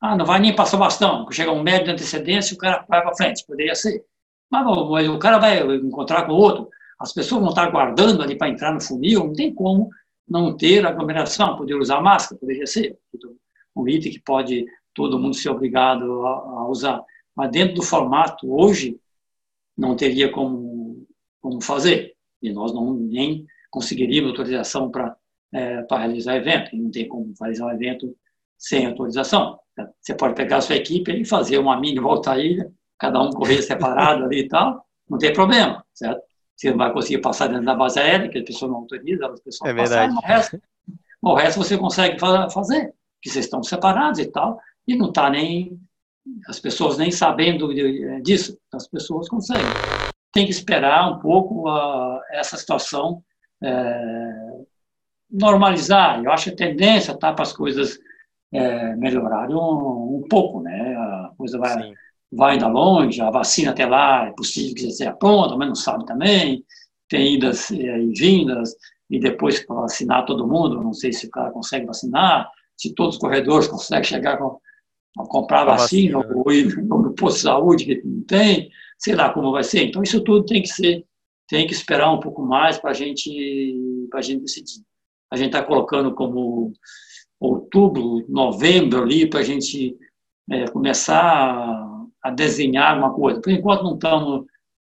Ah, não vai nem passar bastão. Chega um médio de antecedência, o cara vai para frente. Poderia ser. Mas, mas, o cara vai encontrar com o outro. As pessoas vão estar guardando ali para entrar no funil. Não tem como não ter aglomeração. Poder usar máscara, poderia ser. Um item que pode todo mundo ser obrigado a, a usar. Mas dentro do formato hoje, não teria como, como fazer. E nós não nem conseguiríamos autorização para é, para realizar evento. E não tem como realizar um evento sem autorização. Você pode pegar a sua equipe e fazer uma mini volta à ilha, cada um correr separado ali e tal, não tem problema, certo? Você não vai conseguir passar dentro da base aérea, que a pessoa não autoriza, as pessoas é verdade. o resto, o resto você consegue fazer, que vocês estão separados e tal, e não está nem as pessoas nem sabendo disso, as pessoas conseguem. Tem que esperar um pouco a, essa situação é, normalizar. Eu acho que a tendência está para as coisas é, melhorarem um, um, pouco, né? A coisa vai, vai ainda longe, a vacina até lá é possível que seja pronta, mas não sabe também, tem idas e vindas, e depois para vacinar todo mundo, não sei se o cara consegue vacinar, se todos os corredores conseguem chegar com, a comprar a vacina, vacina, ou ir no posto de saúde que não tem, sei lá como vai ser. Então, isso tudo tem que ser, tem que esperar um pouco mais para gente, a gente decidir. A gente está colocando como outubro, novembro ali, para a gente é, começar a, desenhar uma coisa. Por enquanto não estamos,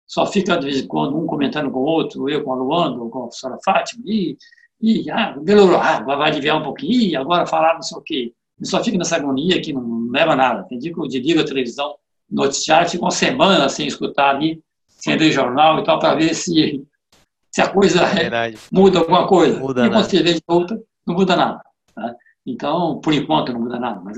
só fica de vez em quando um comentando com o outro, eu com a Luanda, com a professora Fátima, e, e ah, melhorou, ah, vai aliviar um pouquinho, agora falar não sei o quê. E só fica nessa agonia que não leva nada. Tem dia que eu desligo a televisão, noticiário, fica uma semana sem escutar ali, sem ler jornal e tal, para ver se, se a coisa é muda alguma coisa. Muda e quando você vê de volta, não muda nada. Tá? Então, por enquanto, não muda nada. Mas,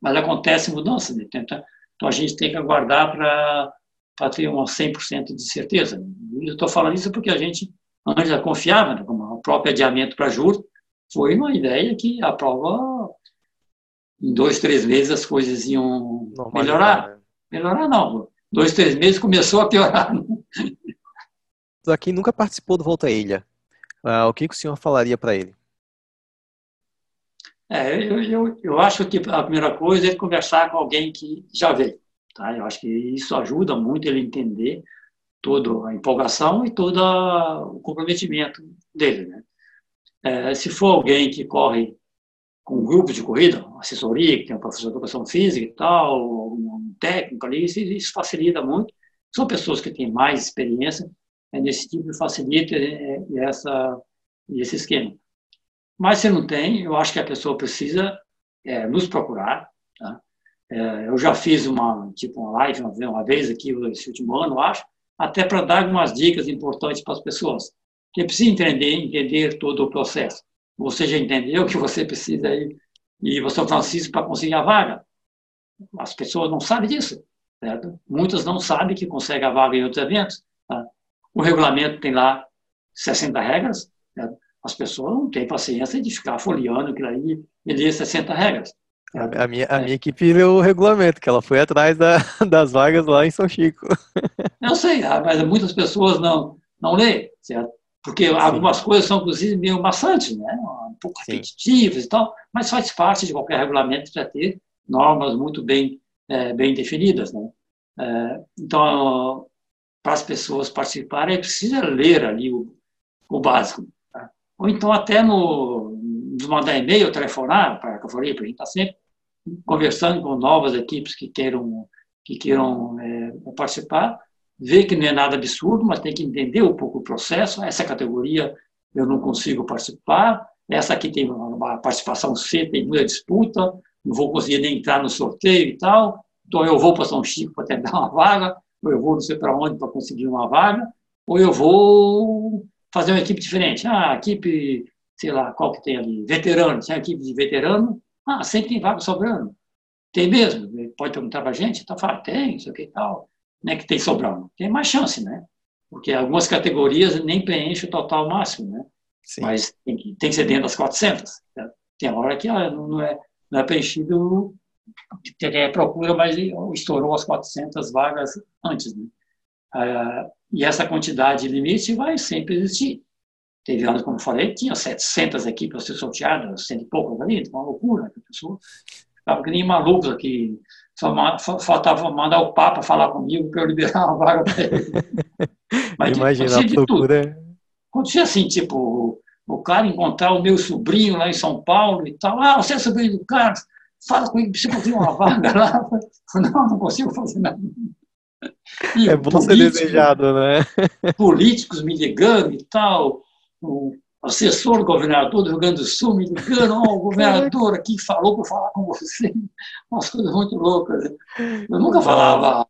mas acontece mudança. Né? Então, a gente tem que aguardar para ter um 100% de certeza. Eu estou falando isso porque a gente antes confiava, né? como o próprio adiamento para juros, foi uma ideia que a prova, em dois, três meses, as coisas iam melhorar. Né? Melhorar não. Dois, três meses começou a piorar. Aqui nunca participou do Volta à Ilha. Uh, o que, que o senhor falaria para ele? É, eu, eu, eu acho que a primeira coisa é conversar com alguém que já veio. Tá? Eu acho que isso ajuda muito ele entender toda a empolgação e todo o comprometimento dele. Né? É, se for alguém que corre com um grupo de corrida, assessoria, que tem um professor de educação física e tal, um técnico ali, isso, isso facilita muito. São pessoas que têm mais experiência é, nesse tipo, facilita é, essa, esse esquema. Mas se não tem, eu acho que a pessoa precisa é, nos procurar. Tá? É, eu já fiz uma, tipo, uma live uma, uma vez aqui, esse último ano, acho, até para dar algumas dicas importantes para as pessoas. Que precisa entender, entender todo o processo. Você já entendeu *laughs* que você precisa ir, ir para São Francisco para conseguir a vaga? As pessoas não sabem disso. Certo? Muitas não sabem que conseguem a vaga em outros eventos. Tá? O regulamento tem lá 60 regras. Certo? As pessoas não têm paciência de ficar folheando aquilo aí e ler 60 regras. A minha, a minha equipe leu o regulamento, que ela foi atrás da, *laughs* das vagas lá em São Chico. *laughs* Eu sei, ah, mas muitas pessoas não, não lêem, certo? Porque Sim. algumas coisas são, inclusive, meio maçantes, né? um pouco Sim. repetitivas e tal, mas faz parte de qualquer regulamento já ter normas muito bem, é, bem definidas. Né? É, então, para as pessoas participarem, é preciso ler ali o, o básico ou então até no, nos mandar e-mail, telefonar, para eu falei, para a gente estar tá sempre conversando com novas equipes que queiram, que queiram é, participar, ver que não é nada absurdo, mas tem que entender um pouco o processo. Essa categoria eu não consigo participar, essa aqui tem uma participação C, tem muita disputa, não vou conseguir nem entrar no sorteio e tal, então eu vou para São Chico para tentar *laughs* uma vaga, ou eu vou não sei para onde para conseguir uma vaga, ou eu vou fazer uma equipe diferente. Ah, equipe, sei lá, qual que tem ali? Veterano, tem uma equipe de veterano. Ah, sempre tem vaga sobrando. Tem mesmo? Pode perguntar para a gente? Tá, fala, tem, isso aqui e tal. Não é que tem sobrando. Tem mais chance, né? Porque algumas categorias nem preenchem o total máximo, né? Sim. Mas tem que, tem que ser dentro das 400. Né? Tem hora que ah, não é, não é preenchido, tem procura, mas estourou as 400 vagas antes, né? E essa quantidade limite vai sempre existir. Teve anos, como eu falei, tinha 700 equipes a ser sorteadas, cento e poucas ali, uma loucura. A pessoa ficava que nem malucos aqui. Só faltava mandar o Papa falar comigo para eu liberar uma vaga para ele. *laughs* Mas, Imagina a procura. Acontecia assim, tipo, o cara encontrar o meu sobrinho lá em São Paulo e tal. Ah, você é sobrinho do Carlos? Fala com ele, precisa conseguir uma vaga lá. Não, não consigo fazer nada. E é bom ser desejado, né? *laughs* políticos me ligando e tal, o assessor do governador do Rio Grande do Sul me ligando, oh, o governador aqui falou para falar com você. Umas coisas muito loucas. Eu nunca falava,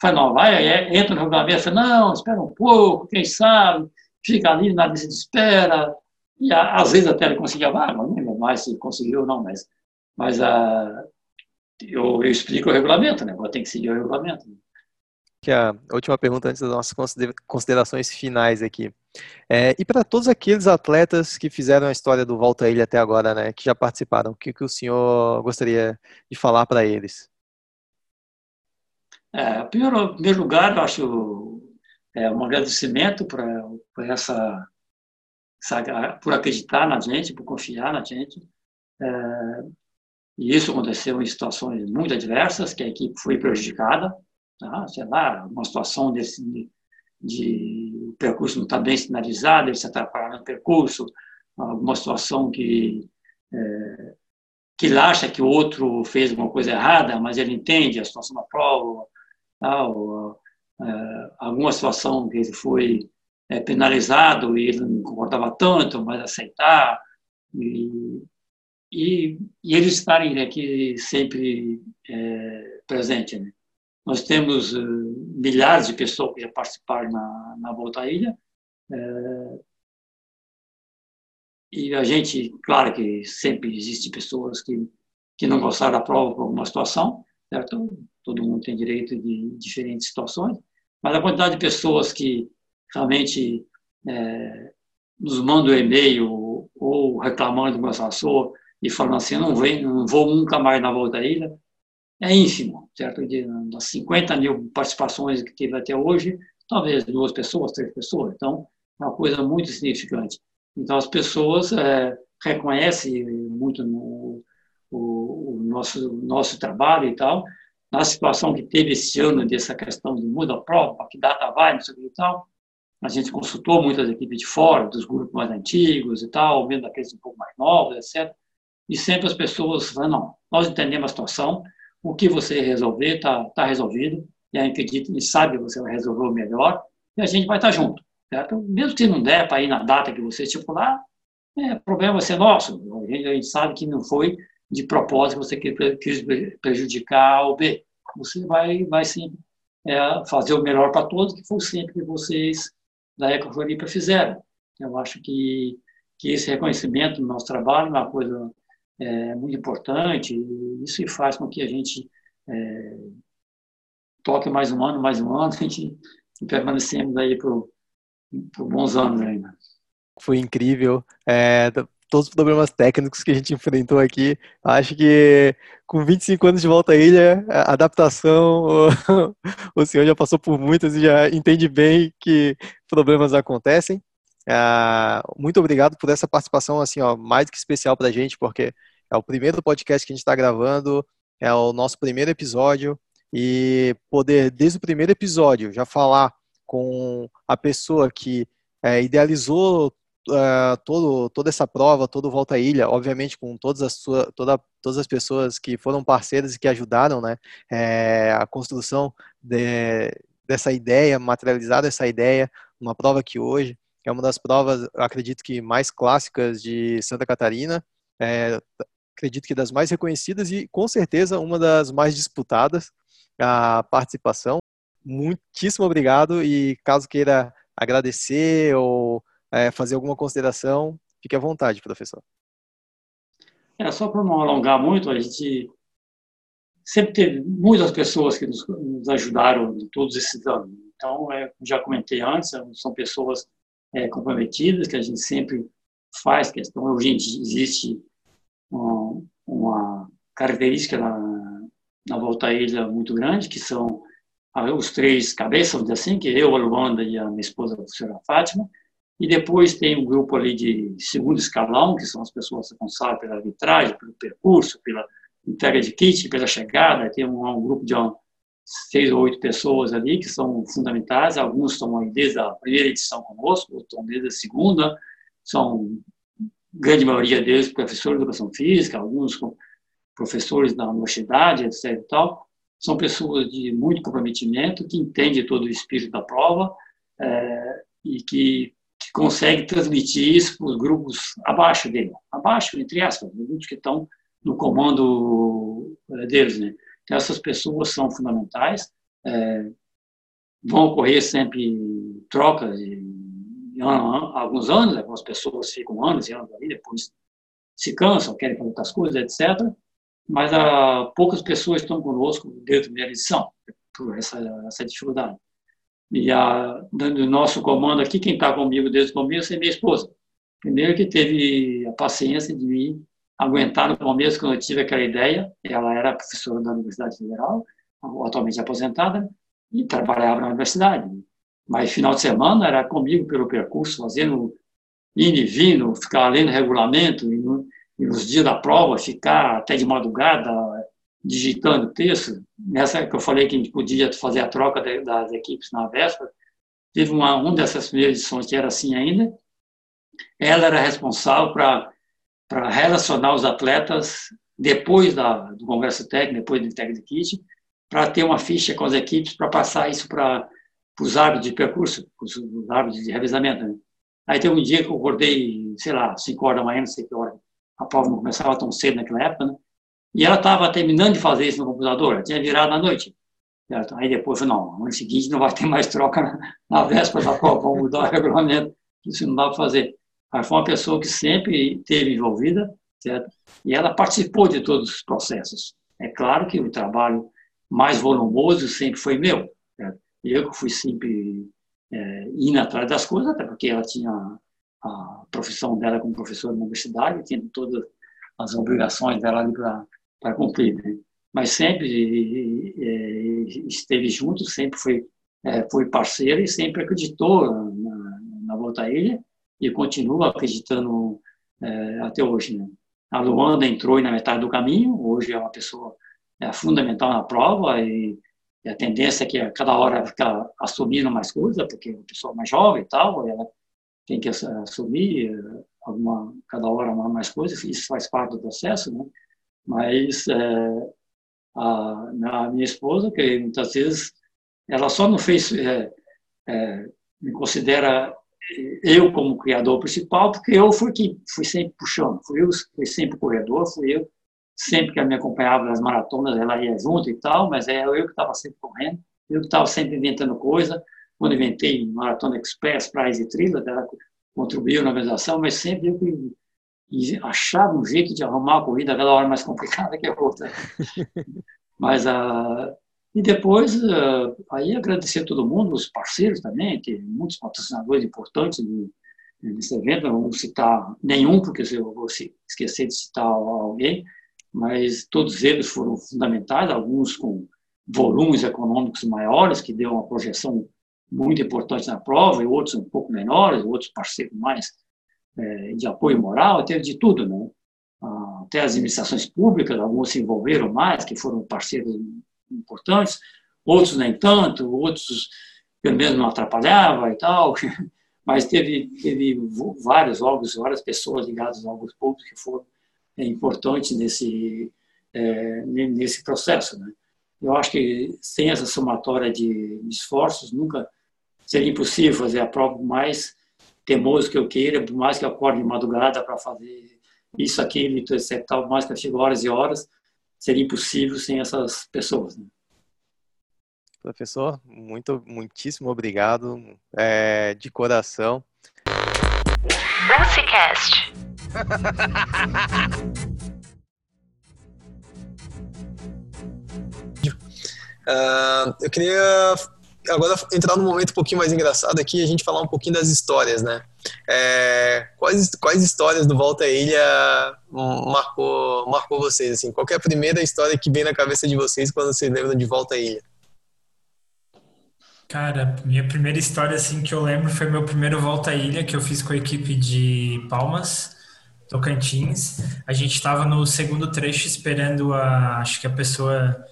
vai, não, vai, é, entra no regulamento, não, espera um pouco, quem sabe, fica ali na lista de espera. E às vezes até ele conseguia vaga, não lembro mais se conseguiu ou não, mas, mas a, ah, eu, eu explico o regulamento, né? Tem que seguir o regulamento que a última pergunta antes das nossas considerações finais aqui. É, e para todos aqueles atletas que fizeram a história do Volta Ilha até agora, né, que já participaram, o que, que o senhor gostaria de falar para eles? É, primeiro, em primeiro lugar, eu acho é, um agradecimento por, por essa, essa, por acreditar na gente, por confiar na gente. É, e isso aconteceu em situações muito adversas, que a equipe foi prejudicada, tá? sei lá, uma situação desse, de, de o percurso não está bem sinalizado, ele se atrapalha no percurso, alguma situação que é, que ele acha que o outro fez alguma coisa errada, mas ele entende a situação da prova, tal, é, alguma situação que ele foi é, penalizado e ele não concordava tanto, mas aceitar, e, e, e eles estarem aqui sempre é, presentes. Né? Nós temos uh, milhares de pessoas que já participaram na, na Volta à Ilha, é, e a gente, claro que sempre existem pessoas que, que não gostaram da prova por alguma situação, certo? Todo mundo tem direito de diferentes situações, mas a quantidade de pessoas que realmente é, nos mandam e-mail ou reclamando do meu assessor e falando assim, não, vem, não vou nunca mais na volta à ilha, é ínfimo, certo? De, das 50 mil participações que tive até hoje, talvez duas pessoas, três pessoas. Então, é uma coisa muito significante. Então, as pessoas é, reconhecem muito no, o, o, nosso, nosso trabalho e tal. Na situação que teve esse ano, dessa questão de muda a prova, que data vai, não sei o que e tal, a gente consultou muitas equipes de fora, dos grupos mais antigos e tal, vendo aqueles um pouco mais novos, etc. E sempre as pessoas falam, não, nós entendemos a situação, o que você resolver está tá resolvido, e a gente sabe que você vai resolver o melhor, e a gente vai estar tá junto. Certo? Mesmo que não der para ir na data que você estipular, é, problema vai ser nosso. A gente, a gente sabe que não foi de propósito você quis prejudicar o B. Você vai, vai sim é, fazer o melhor para todos, que foi sempre que vocês da Ecofloripa fizeram. Eu acho que, que esse reconhecimento do nosso trabalho é uma coisa é, muito importante, isso faz com que a gente é, toque mais um ano, mais um ano, *laughs* a gente permanecemos aí por por bons anos ainda. Foi incrível. É, todos os problemas técnicos que a gente enfrentou aqui. Acho que com 25 anos de volta à ilha, a adaptação, o, *laughs* o senhor já passou por muitas e já entende bem que problemas acontecem. É, muito obrigado por essa participação, assim, ó, mais que especial para a gente, porque é o primeiro podcast que a gente está gravando, é o nosso primeiro episódio, e poder, desde o primeiro episódio, já falar com a pessoa que é, idealizou uh, todo, toda essa prova, todo Volta à Ilha, obviamente com todas as, sua, toda, todas as pessoas que foram parceiras e que ajudaram né, é, a construção de, dessa ideia, materializar essa ideia, uma prova que hoje é uma das provas, acredito que mais clássicas de Santa Catarina, é, acredito que das mais reconhecidas e com certeza uma das mais disputadas a participação muitíssimo obrigado e caso queira agradecer ou é, fazer alguma consideração, fique à vontade, professor. É, só para não alongar muito, a gente sempre teve muitas pessoas que nos, nos ajudaram em todos esses anos. Então, é, já comentei antes, são pessoas é, comprometidas, que a gente sempre faz questão. Hoje existe uma, uma característica na, na Volta à Ilha muito grande, que são os três cabeças, assim, que eu, a Luanda e a minha esposa, a senhora Fátima, e depois tem um grupo ali de segundo escalão, que são as pessoas responsáveis pela arbitragem, pelo percurso, pela entrega de kit, pela chegada, tem um, um grupo de seis ou oito pessoas ali que são fundamentais, alguns estão desde a primeira edição conosco, outros estão desde a segunda, são, grande maioria deles, professores de educação física, alguns professores da universidade, etc. Tal, são pessoas de muito comprometimento, que entendem todo o espírito da prova é, e que, que transmitir isso para os grupos abaixo dele, abaixo, entre aspas, os grupos que estão no comando é, deles. Né? Essas pessoas são fundamentais. É, vão ocorrer sempre trocas de, de ano, alguns anos, algumas pessoas ficam anos e anos ali, depois se cansam, querem fazer outras coisas, etc mas há poucas pessoas estão conosco desde a primeira edição, por essa, essa dificuldade. E a, no nosso comando aqui, quem está comigo desde o começo é minha esposa. Primeiro que teve a paciência de me aguentar no começo, quando eu tive aquela ideia. Ela era professora da Universidade Federal, atualmente aposentada, e trabalhava na universidade. Mas final de semana era comigo pelo percurso, fazendo indo e vindo, ficar lendo regulamento, e não, e nos dias da prova ficar até de madrugada digitando texto. Nessa que eu falei que a gente podia fazer a troca das equipes na véspera, teve uma, uma dessas primeiras edições que era assim ainda. Ela era responsável para para relacionar os atletas depois da, do congresso técnico, depois do técnico kit, para ter uma ficha com as equipes para passar isso para os árbitros de percurso, os, os árbitros de revezamento. Né? Aí teve um dia que eu acordei, sei lá, 5 horas da manhã, não sei que hora, a prova não começava tão cedo naquela época, né? E ela estava terminando de fazer isso no computador, ela tinha virado à noite. Aí depois, não, no ano seguinte não vai ter mais troca na, na véspera da prova, vamos mudar o *laughs* regulamento, isso não dá para fazer. Foi uma pessoa que sempre esteve envolvida, certo? E ela participou de todos os processos. É claro que o trabalho mais volumoso sempre foi meu, certo? Eu que fui sempre é, indo atrás das coisas, até porque ela tinha a profissão dela como professora na universidade, tinha todas as obrigações dela ali para cumprir. Né? Mas sempre é, esteve junto, sempre foi, é, foi parceira e sempre acreditou na, na Volta Ilha e continua acreditando é, até hoje. Né? A Luanda entrou na metade do caminho, hoje é uma pessoa é, fundamental na prova e, e a tendência é que a cada hora fica assumindo mais coisas, porque é uma pessoa mais jovem e tal, ela tem que assumir eh, alguma cada hora mais coisas, isso faz parte do processo, né? Mas é, a, a, minha esposa, que muitas vezes ela só não fez é, é, me considera eu como criador principal, porque eu fui que fui sempre puxando, fui eu fui sempre corredor, fui eu sempre que ela me acompanhava nas maratonas, ela ia junto e tal, mas é eu que estava sempre correndo, eu que estava sempre inventando coisa, quando inventei Maratona Express, Prize e Trilha, ela contribuiu na organização, mas sempre eu que achava um jeito de arrumar a corrida aquela hora mais complicada que a outra. *laughs* mas a e depois, uh, aí agradecer a todo mundo, os parceiros também, que muitos patrocinadores importantes nesse evento, não vou citar nenhum, porque eu vou esquecer de citar alguém, mas todos eles foram fundamentais, alguns com volumes econômicos maiores, que deu uma projeção muito importante na prova, e outros um pouco menores, outros parceiros mais é, de apoio moral, teve de tudo, né? Ah, até as administrações públicas, alguns se envolveram mais, que foram parceiros importantes, outros nem tanto, outros pelo menos não atrapalhava e tal, *laughs* mas teve, teve vários órgãos, várias pessoas ligadas aos órgãos públicos que foram é, importantes nesse, é, nesse processo. Né? Eu acho que sem essa somatória de esforços, nunca seria impossível fazer a prova mais temoso que eu queira, por mais que eu acorde de madrugada para fazer isso, aquilo, etc, tal, mais que eu fique horas e horas, seria impossível sem essas pessoas. Né? Professor, muito, muitíssimo obrigado, é, de coração. Musicast. uh, *laughs* eu queria agora entrar num momento um pouquinho mais engraçado aqui e a gente falar um pouquinho das histórias, né? É, quais, quais histórias do Volta à Ilha marcou, marcou vocês? Assim? Qual é a primeira história que vem na cabeça de vocês quando vocês lembram de Volta à Ilha? Cara, minha primeira história assim que eu lembro foi meu primeiro Volta à Ilha que eu fiz com a equipe de Palmas, Tocantins. A gente estava no segundo trecho esperando a, acho que a pessoa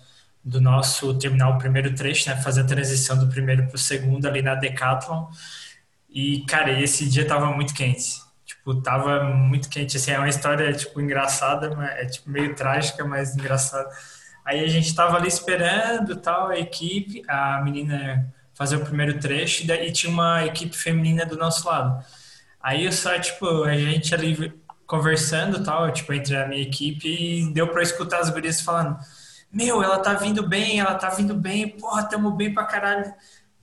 do nosso terminar o primeiro trecho, né, fazer a transição do primeiro para o segundo ali na Decathlon. E, cara, esse dia tava muito quente. Tipo, tava muito quente. Assim, é uma história, tipo, engraçada, é, tipo, meio trágica, mas engraçada. Aí a gente tava ali esperando, tal, a equipe, a menina fazer o primeiro trecho, e, daí, tinha uma equipe feminina do nosso lado. Aí eu só, tipo, a gente ali conversando, tal, tipo, entre a minha equipe, e deu para escutar as gurias falando meu, ela tá vindo bem, ela tá vindo bem, porra, tamo bem pra caralho.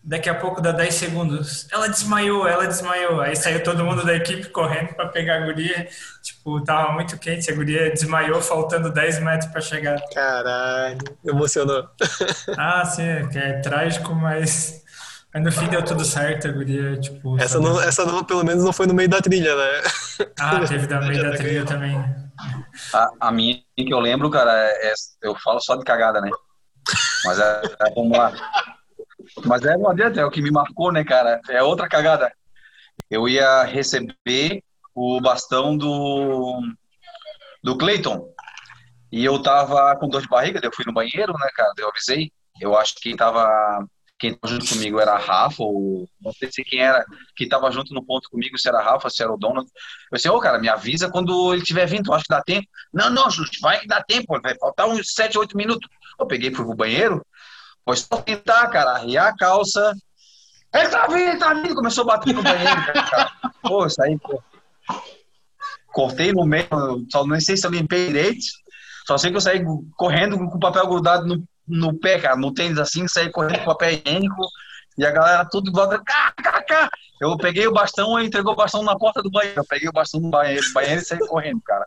Daqui a pouco dá 10 segundos. Ela desmaiou, ela desmaiou. Aí saiu todo mundo da equipe correndo para pegar a guria. Tipo, tava muito quente, a guria desmaiou, faltando 10 metros para chegar. Caralho, emocionou. *laughs* Ah, sim, é, é trágico, mas Aí no fim deu tudo certo, a guria, tipo... Essa, não, essa não, pelo menos não foi no meio da trilha, né? Ah, *laughs* teve no meio da trilha também. A, a minha que eu lembro, cara, é, é, eu falo só de cagada, né? Mas é, é vamos lá. Mas é, não adianta, é o que me marcou, né, cara? É outra cagada. Eu ia receber o bastão do, do Clayton. E eu tava com dor de barriga, eu fui no banheiro, né, cara? Eu avisei. Eu acho que tava quem estava junto comigo era a Rafa, ou não sei se quem era, que estava junto no ponto comigo, se era a Rafa, se era o Donald. Eu disse, ô, cara, me avisa quando ele estiver vindo, acho que dá tempo. Não, não, vai que dá tempo, vai faltar uns 7, 8 minutos. Eu peguei, fui pro banheiro, pois só tentar, cara, arriar a calça. Ele tá vindo, ele tá vindo, começou a bater no banheiro, cara. *laughs* Pô, isso aí, pô. Cortei no meio, só não sei se eu limpei direito, só sei que eu saí correndo com o papel grudado no no pé, cara, no tênis assim, saí correndo com papel higiênico e a galera tudo volta, cá, cá, cá. Eu peguei o bastão e entregou o bastão na porta do banheiro. Eu peguei o bastão no banheiro, banheiro e saí correndo, cara.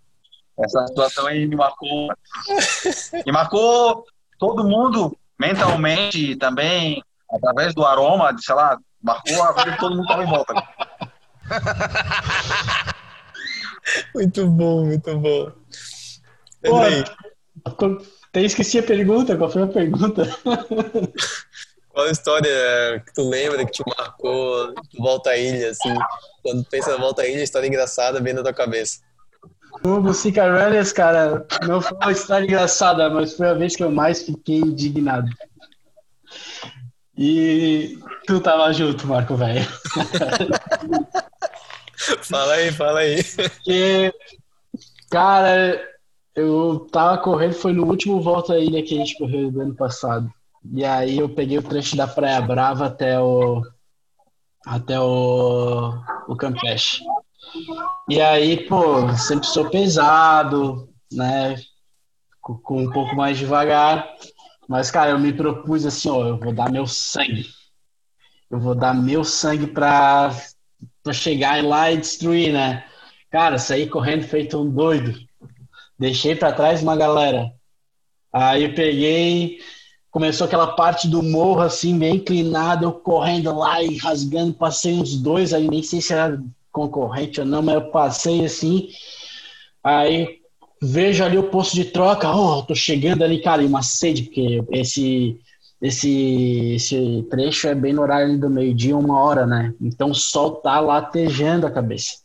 Essa situação aí me marcou. *laughs* Me marcou todo mundo mentalmente também, através do aroma, de, sei lá, marcou a vida de todo mundo que tava em volta. *laughs* Muito bom, muito bom. Pô, até esqueci a pergunta, qual foi a pergunta? *laughs* Qual a história que tu lembra que te marcou Volta à Ilha, assim? Quando pensa na Volta à Ilha, história engraçada vem na tua cabeça. O Bucica Runners, cara, não foi uma história engraçada, mas foi a vez que eu mais fiquei indignado. E tu tava junto, Marco, velho. *laughs* fala aí, fala aí. Porque, cara, eu tava correndo, foi no último volta à ilha que a gente correu do ano passado. E aí eu peguei o trecho da Praia Brava até o até o, o Campeche. E aí, pô, sempre sou pesado, né? Com, com, um pouco mais devagar. Mas, cara, eu me propus assim, ó, eu vou dar meu sangue. Eu vou dar meu sangue pra, pra chegar lá e destruir, né? Cara, saí correndo feito um doido. Deixei para trás uma galera. Aí eu peguei, começou aquela parte do morro assim, bem inclinado, eu correndo lá e rasgando, passei uns dois aí, nem sei se era concorrente ou não, mas eu passei assim. Aí vejo ali o posto de troca, oh, tô chegando ali, cara, e uma sede, porque esse esse, esse trecho é bem no horário do meio-dia, uma hora, né? Então o sol tá latejando a cabeça.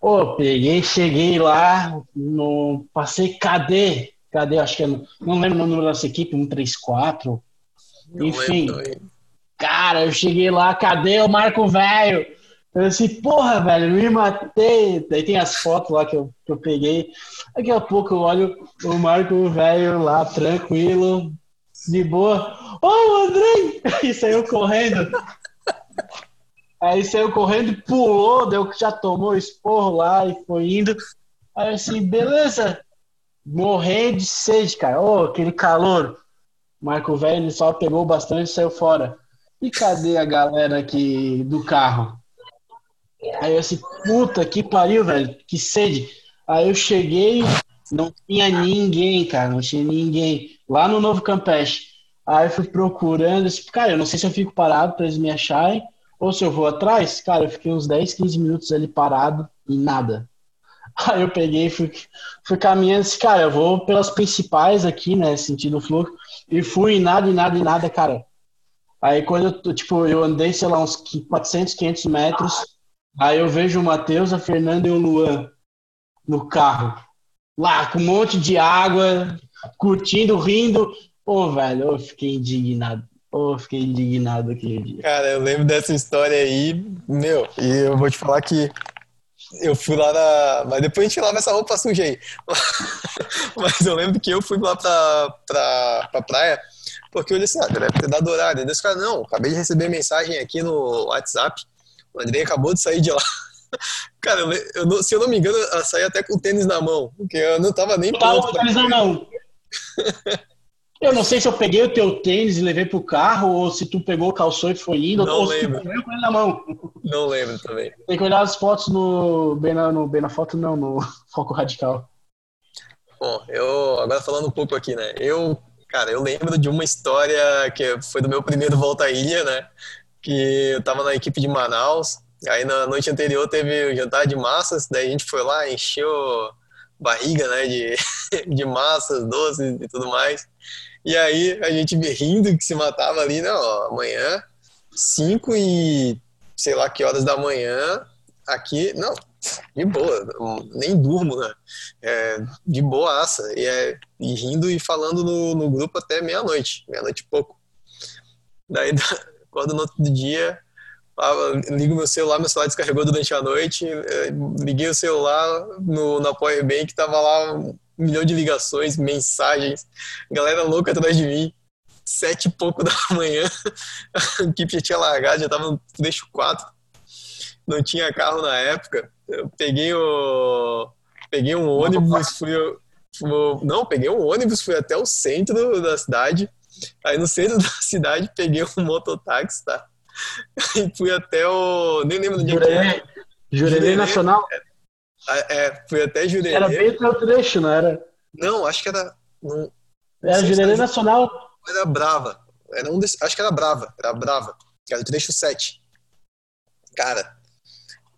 Ô, peguei, cheguei lá, no, passei, cadê? Cadê? Acho que é, não lembro o número dessa equipe, 134. Enfim. Cara, eu cheguei lá, cadê o Marco Velho? Eu disse, porra, velho, me matei. Daí tem as fotos lá que eu, que eu peguei. Daqui a pouco eu olho o Marco Velho lá, tranquilo, de boa. Ô, oh, Andrei! *laughs* E saiu correndo. Aí saiu correndo, pulou, deu que já tomou esporro lá e foi indo. Aí assim, beleza. Morrendo de sede, cara. Ô, oh, aquele calor. Marco Velho só pegou bastante e saiu fora. E cadê a galera aqui do carro? Aí eu assim, puta que pariu, velho, que sede. Aí eu cheguei, não tinha ninguém, cara, não tinha ninguém. Lá no Novo Campeche. Aí eu fui procurando, disse, cara, eu não sei se eu fico parado para eles me acharem ou se eu vou atrás, cara, eu fiquei uns 10, 15 minutos ali parado e nada. *laughs* Aí eu peguei e fui, fui caminhando, disse, cara, eu vou pelas principais aqui, né, sentindo o fluxo, e fui e nada, e nada, e nada, cara. Aí quando eu, tipo, eu andei, sei lá, uns 400, 500 metros, aí eu vejo o Matheus, a Fernanda e o Luan no carro, lá com um monte de água, curtindo, rindo. Pô, velho, eu fiquei indignado. Pô, fiquei indignado aquele dia. Cara, eu lembro dessa história aí, meu, e eu vou te falar que eu fui lá na. Mas depois a gente lava essa roupa suja aí. *laughs* Mas eu lembro que eu fui lá pra, pra, pra praia, porque eu disse, ah, deve ter dado horário. E disse, cara, não, acabei de receber mensagem aqui no WhatsApp, o Andrei acabou de sair de lá. *laughs* Cara, eu, eu, se eu não me engano, eu saí até com o tênis na mão, porque eu não tava nem. Tava com o tênis na mão. *laughs* Eu não sei se eu peguei o teu tênis e levei pro carro, ou se tu pegou, calçou e foi indo, não ou lembro. se tu com ele na mão. *laughs* Não lembro também. Tem que olhar as fotos no bem na, no, bem na foto, não, no foco radical. Bom, eu agora falando um pouco aqui, né? Eu, cara, eu lembro de uma história que foi do meu primeiro volta à ilha, né? Que eu tava na equipe de Manaus, aí na noite anterior teve o jantar de massas, daí a gente foi lá, encheu barriga, né, de, *laughs* de massas, doces e tudo mais. E aí a gente rindo que se matava ali, né? Ó, amanhã, 5 e sei lá que horas da manhã, aqui, não, de boa, nem durmo, né? É, de boaça. E, é, e rindo e falando no, no grupo até meia-noite, meia-noite e pouco. Daí *laughs* acordo no outro dia, ligo meu celular, meu celular descarregou durante a noite, eh, liguei o celular no, na Powerbank, tava lá um milhão de ligações, mensagens, galera louca atrás de mim, sete e pouco da *laughs* manhã, a equipe já tinha largado, já tava no trecho 4, não tinha carro na época, eu peguei o... peguei um ônibus, fui, fui, não, peguei um ônibus, fui até o centro da cidade, aí no centro *laughs* da cidade peguei um mototáxi, tá? e fui até o. Nem lembro onde Jurerê. é. Jurerê Nacional? É, é, fui até Jurerê. Era bem o trecho, não era? Não, acho que era. Não, era Jurerê Nacional. Era Brava. Era um desse, acho que era Brava. Era Brava. Era o trecho 7. Cara,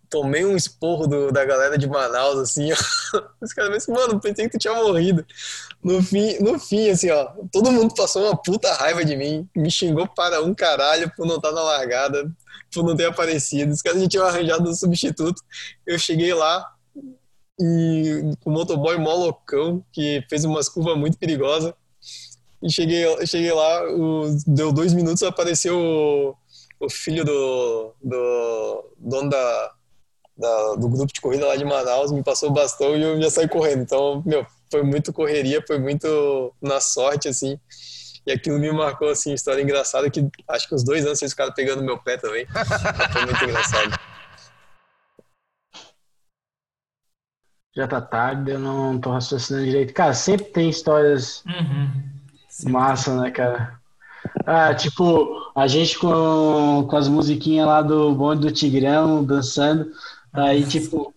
tomei um esporro do, da galera de Manaus, assim, ó. *laughs* Os caras assim, mano, pensei que tu tinha morrido. No fim, no fim, assim, ó, todo mundo passou uma puta raiva de mim, me xingou para um caralho por não estar na largada, por não ter aparecido. Os caras já tinham arranjado um substituto. Eu cheguei lá e o motoboy mó loucão, que fez umas curvas muito perigosas. E cheguei, cheguei lá, o, deu dois minutos, apareceu o, o filho do, do dono da, da, do grupo de corrida lá de Manaus, me passou o bastão e eu já saí correndo. Então, meu, foi muito correria, foi muito na sorte, assim. E aquilo me marcou, assim, história engraçada que acho que uns dois anos vocês ficaram pegando meu pé também. *laughs* foi muito engraçado. Já tá tarde, eu não tô raciocinando direito. Cara, sempre tem histórias uhum. massa, né, cara? Ah, tipo, a gente com, com as musiquinhas lá do bonde do Tigrão dançando. Aí, tipo,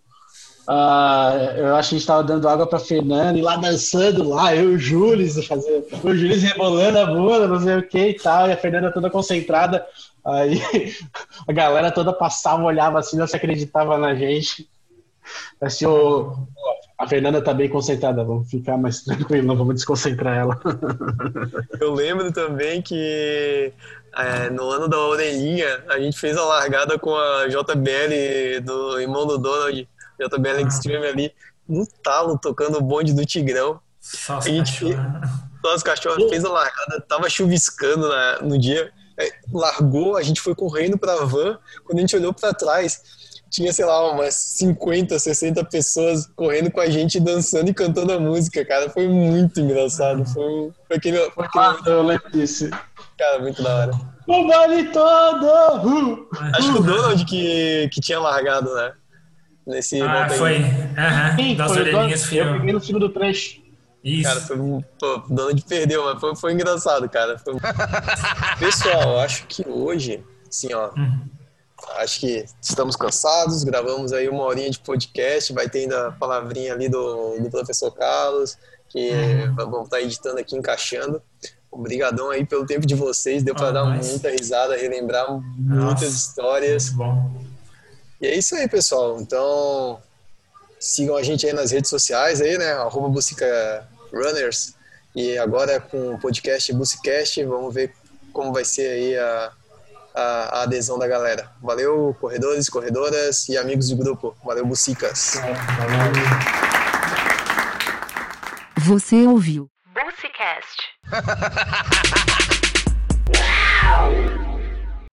uh, eu acho que a gente tava dando água pra Fernanda e lá dançando lá, eu e o Júlio, fazer, o Júlio rebolando a bunda, não sei o que e tal, e a Fernanda toda concentrada. Aí *laughs* a galera toda passava, olhava assim, não se acreditava na gente. Assim, oh, a Fernanda tá bem concentrada, vamos ficar mais *laughs* tranquilo, não vamos desconcentrar ela. Eu lembro também que é, no ano da orelhinha, a gente fez a largada com a JBL do irmão do Donald, JBL ah. Extreme ali, no talo, tocando o bonde do Tigrão. Só a gente fez, só as cachorras fez a largada, tava chuviscando na, no dia, é, largou, a gente foi correndo pra van, quando a gente olhou para trás, tinha, sei lá, umas 50, 60 pessoas correndo com a gente, dançando e cantando a música, cara. Foi muito engraçado. Foi, foi aquele. Foi aquele... Ah, eu lembro disso. Cara, muito da hora. O vale todo! Uh, Acho que o Donald que, que tinha largado, né? Nesse ah, foi. Aham. Uhum. Das foi orelhinhas Eu peguei no segundo trecho. Isso. Cara, foi, pô, o Donald perdeu, mas foi, foi engraçado, cara. Foi... *laughs* Pessoal, acho que hoje, assim, ó. Uhum. Acho que estamos cansados, gravamos aí uma horinha de podcast, vai ter ainda a palavrinha ali do, do professor Carlos, que uhum. vamos estar tá editando aqui, encaixando. Obrigadão aí pelo tempo de vocês, deu para oh, dar nice. muita risada, relembrar Nossa, muitas histórias. bom. E é isso aí, pessoal. Então, sigam a gente aí nas redes sociais aí, né? Arroba Bucica Runners. E agora com o podcast Bucicast, vamos ver como vai ser aí a, a, a, adesão da galera. Valeu, corredores, corredoras e amigos do grupo. Valeu, Bucicas. Você ouviu Bucicast. wow! *laughs*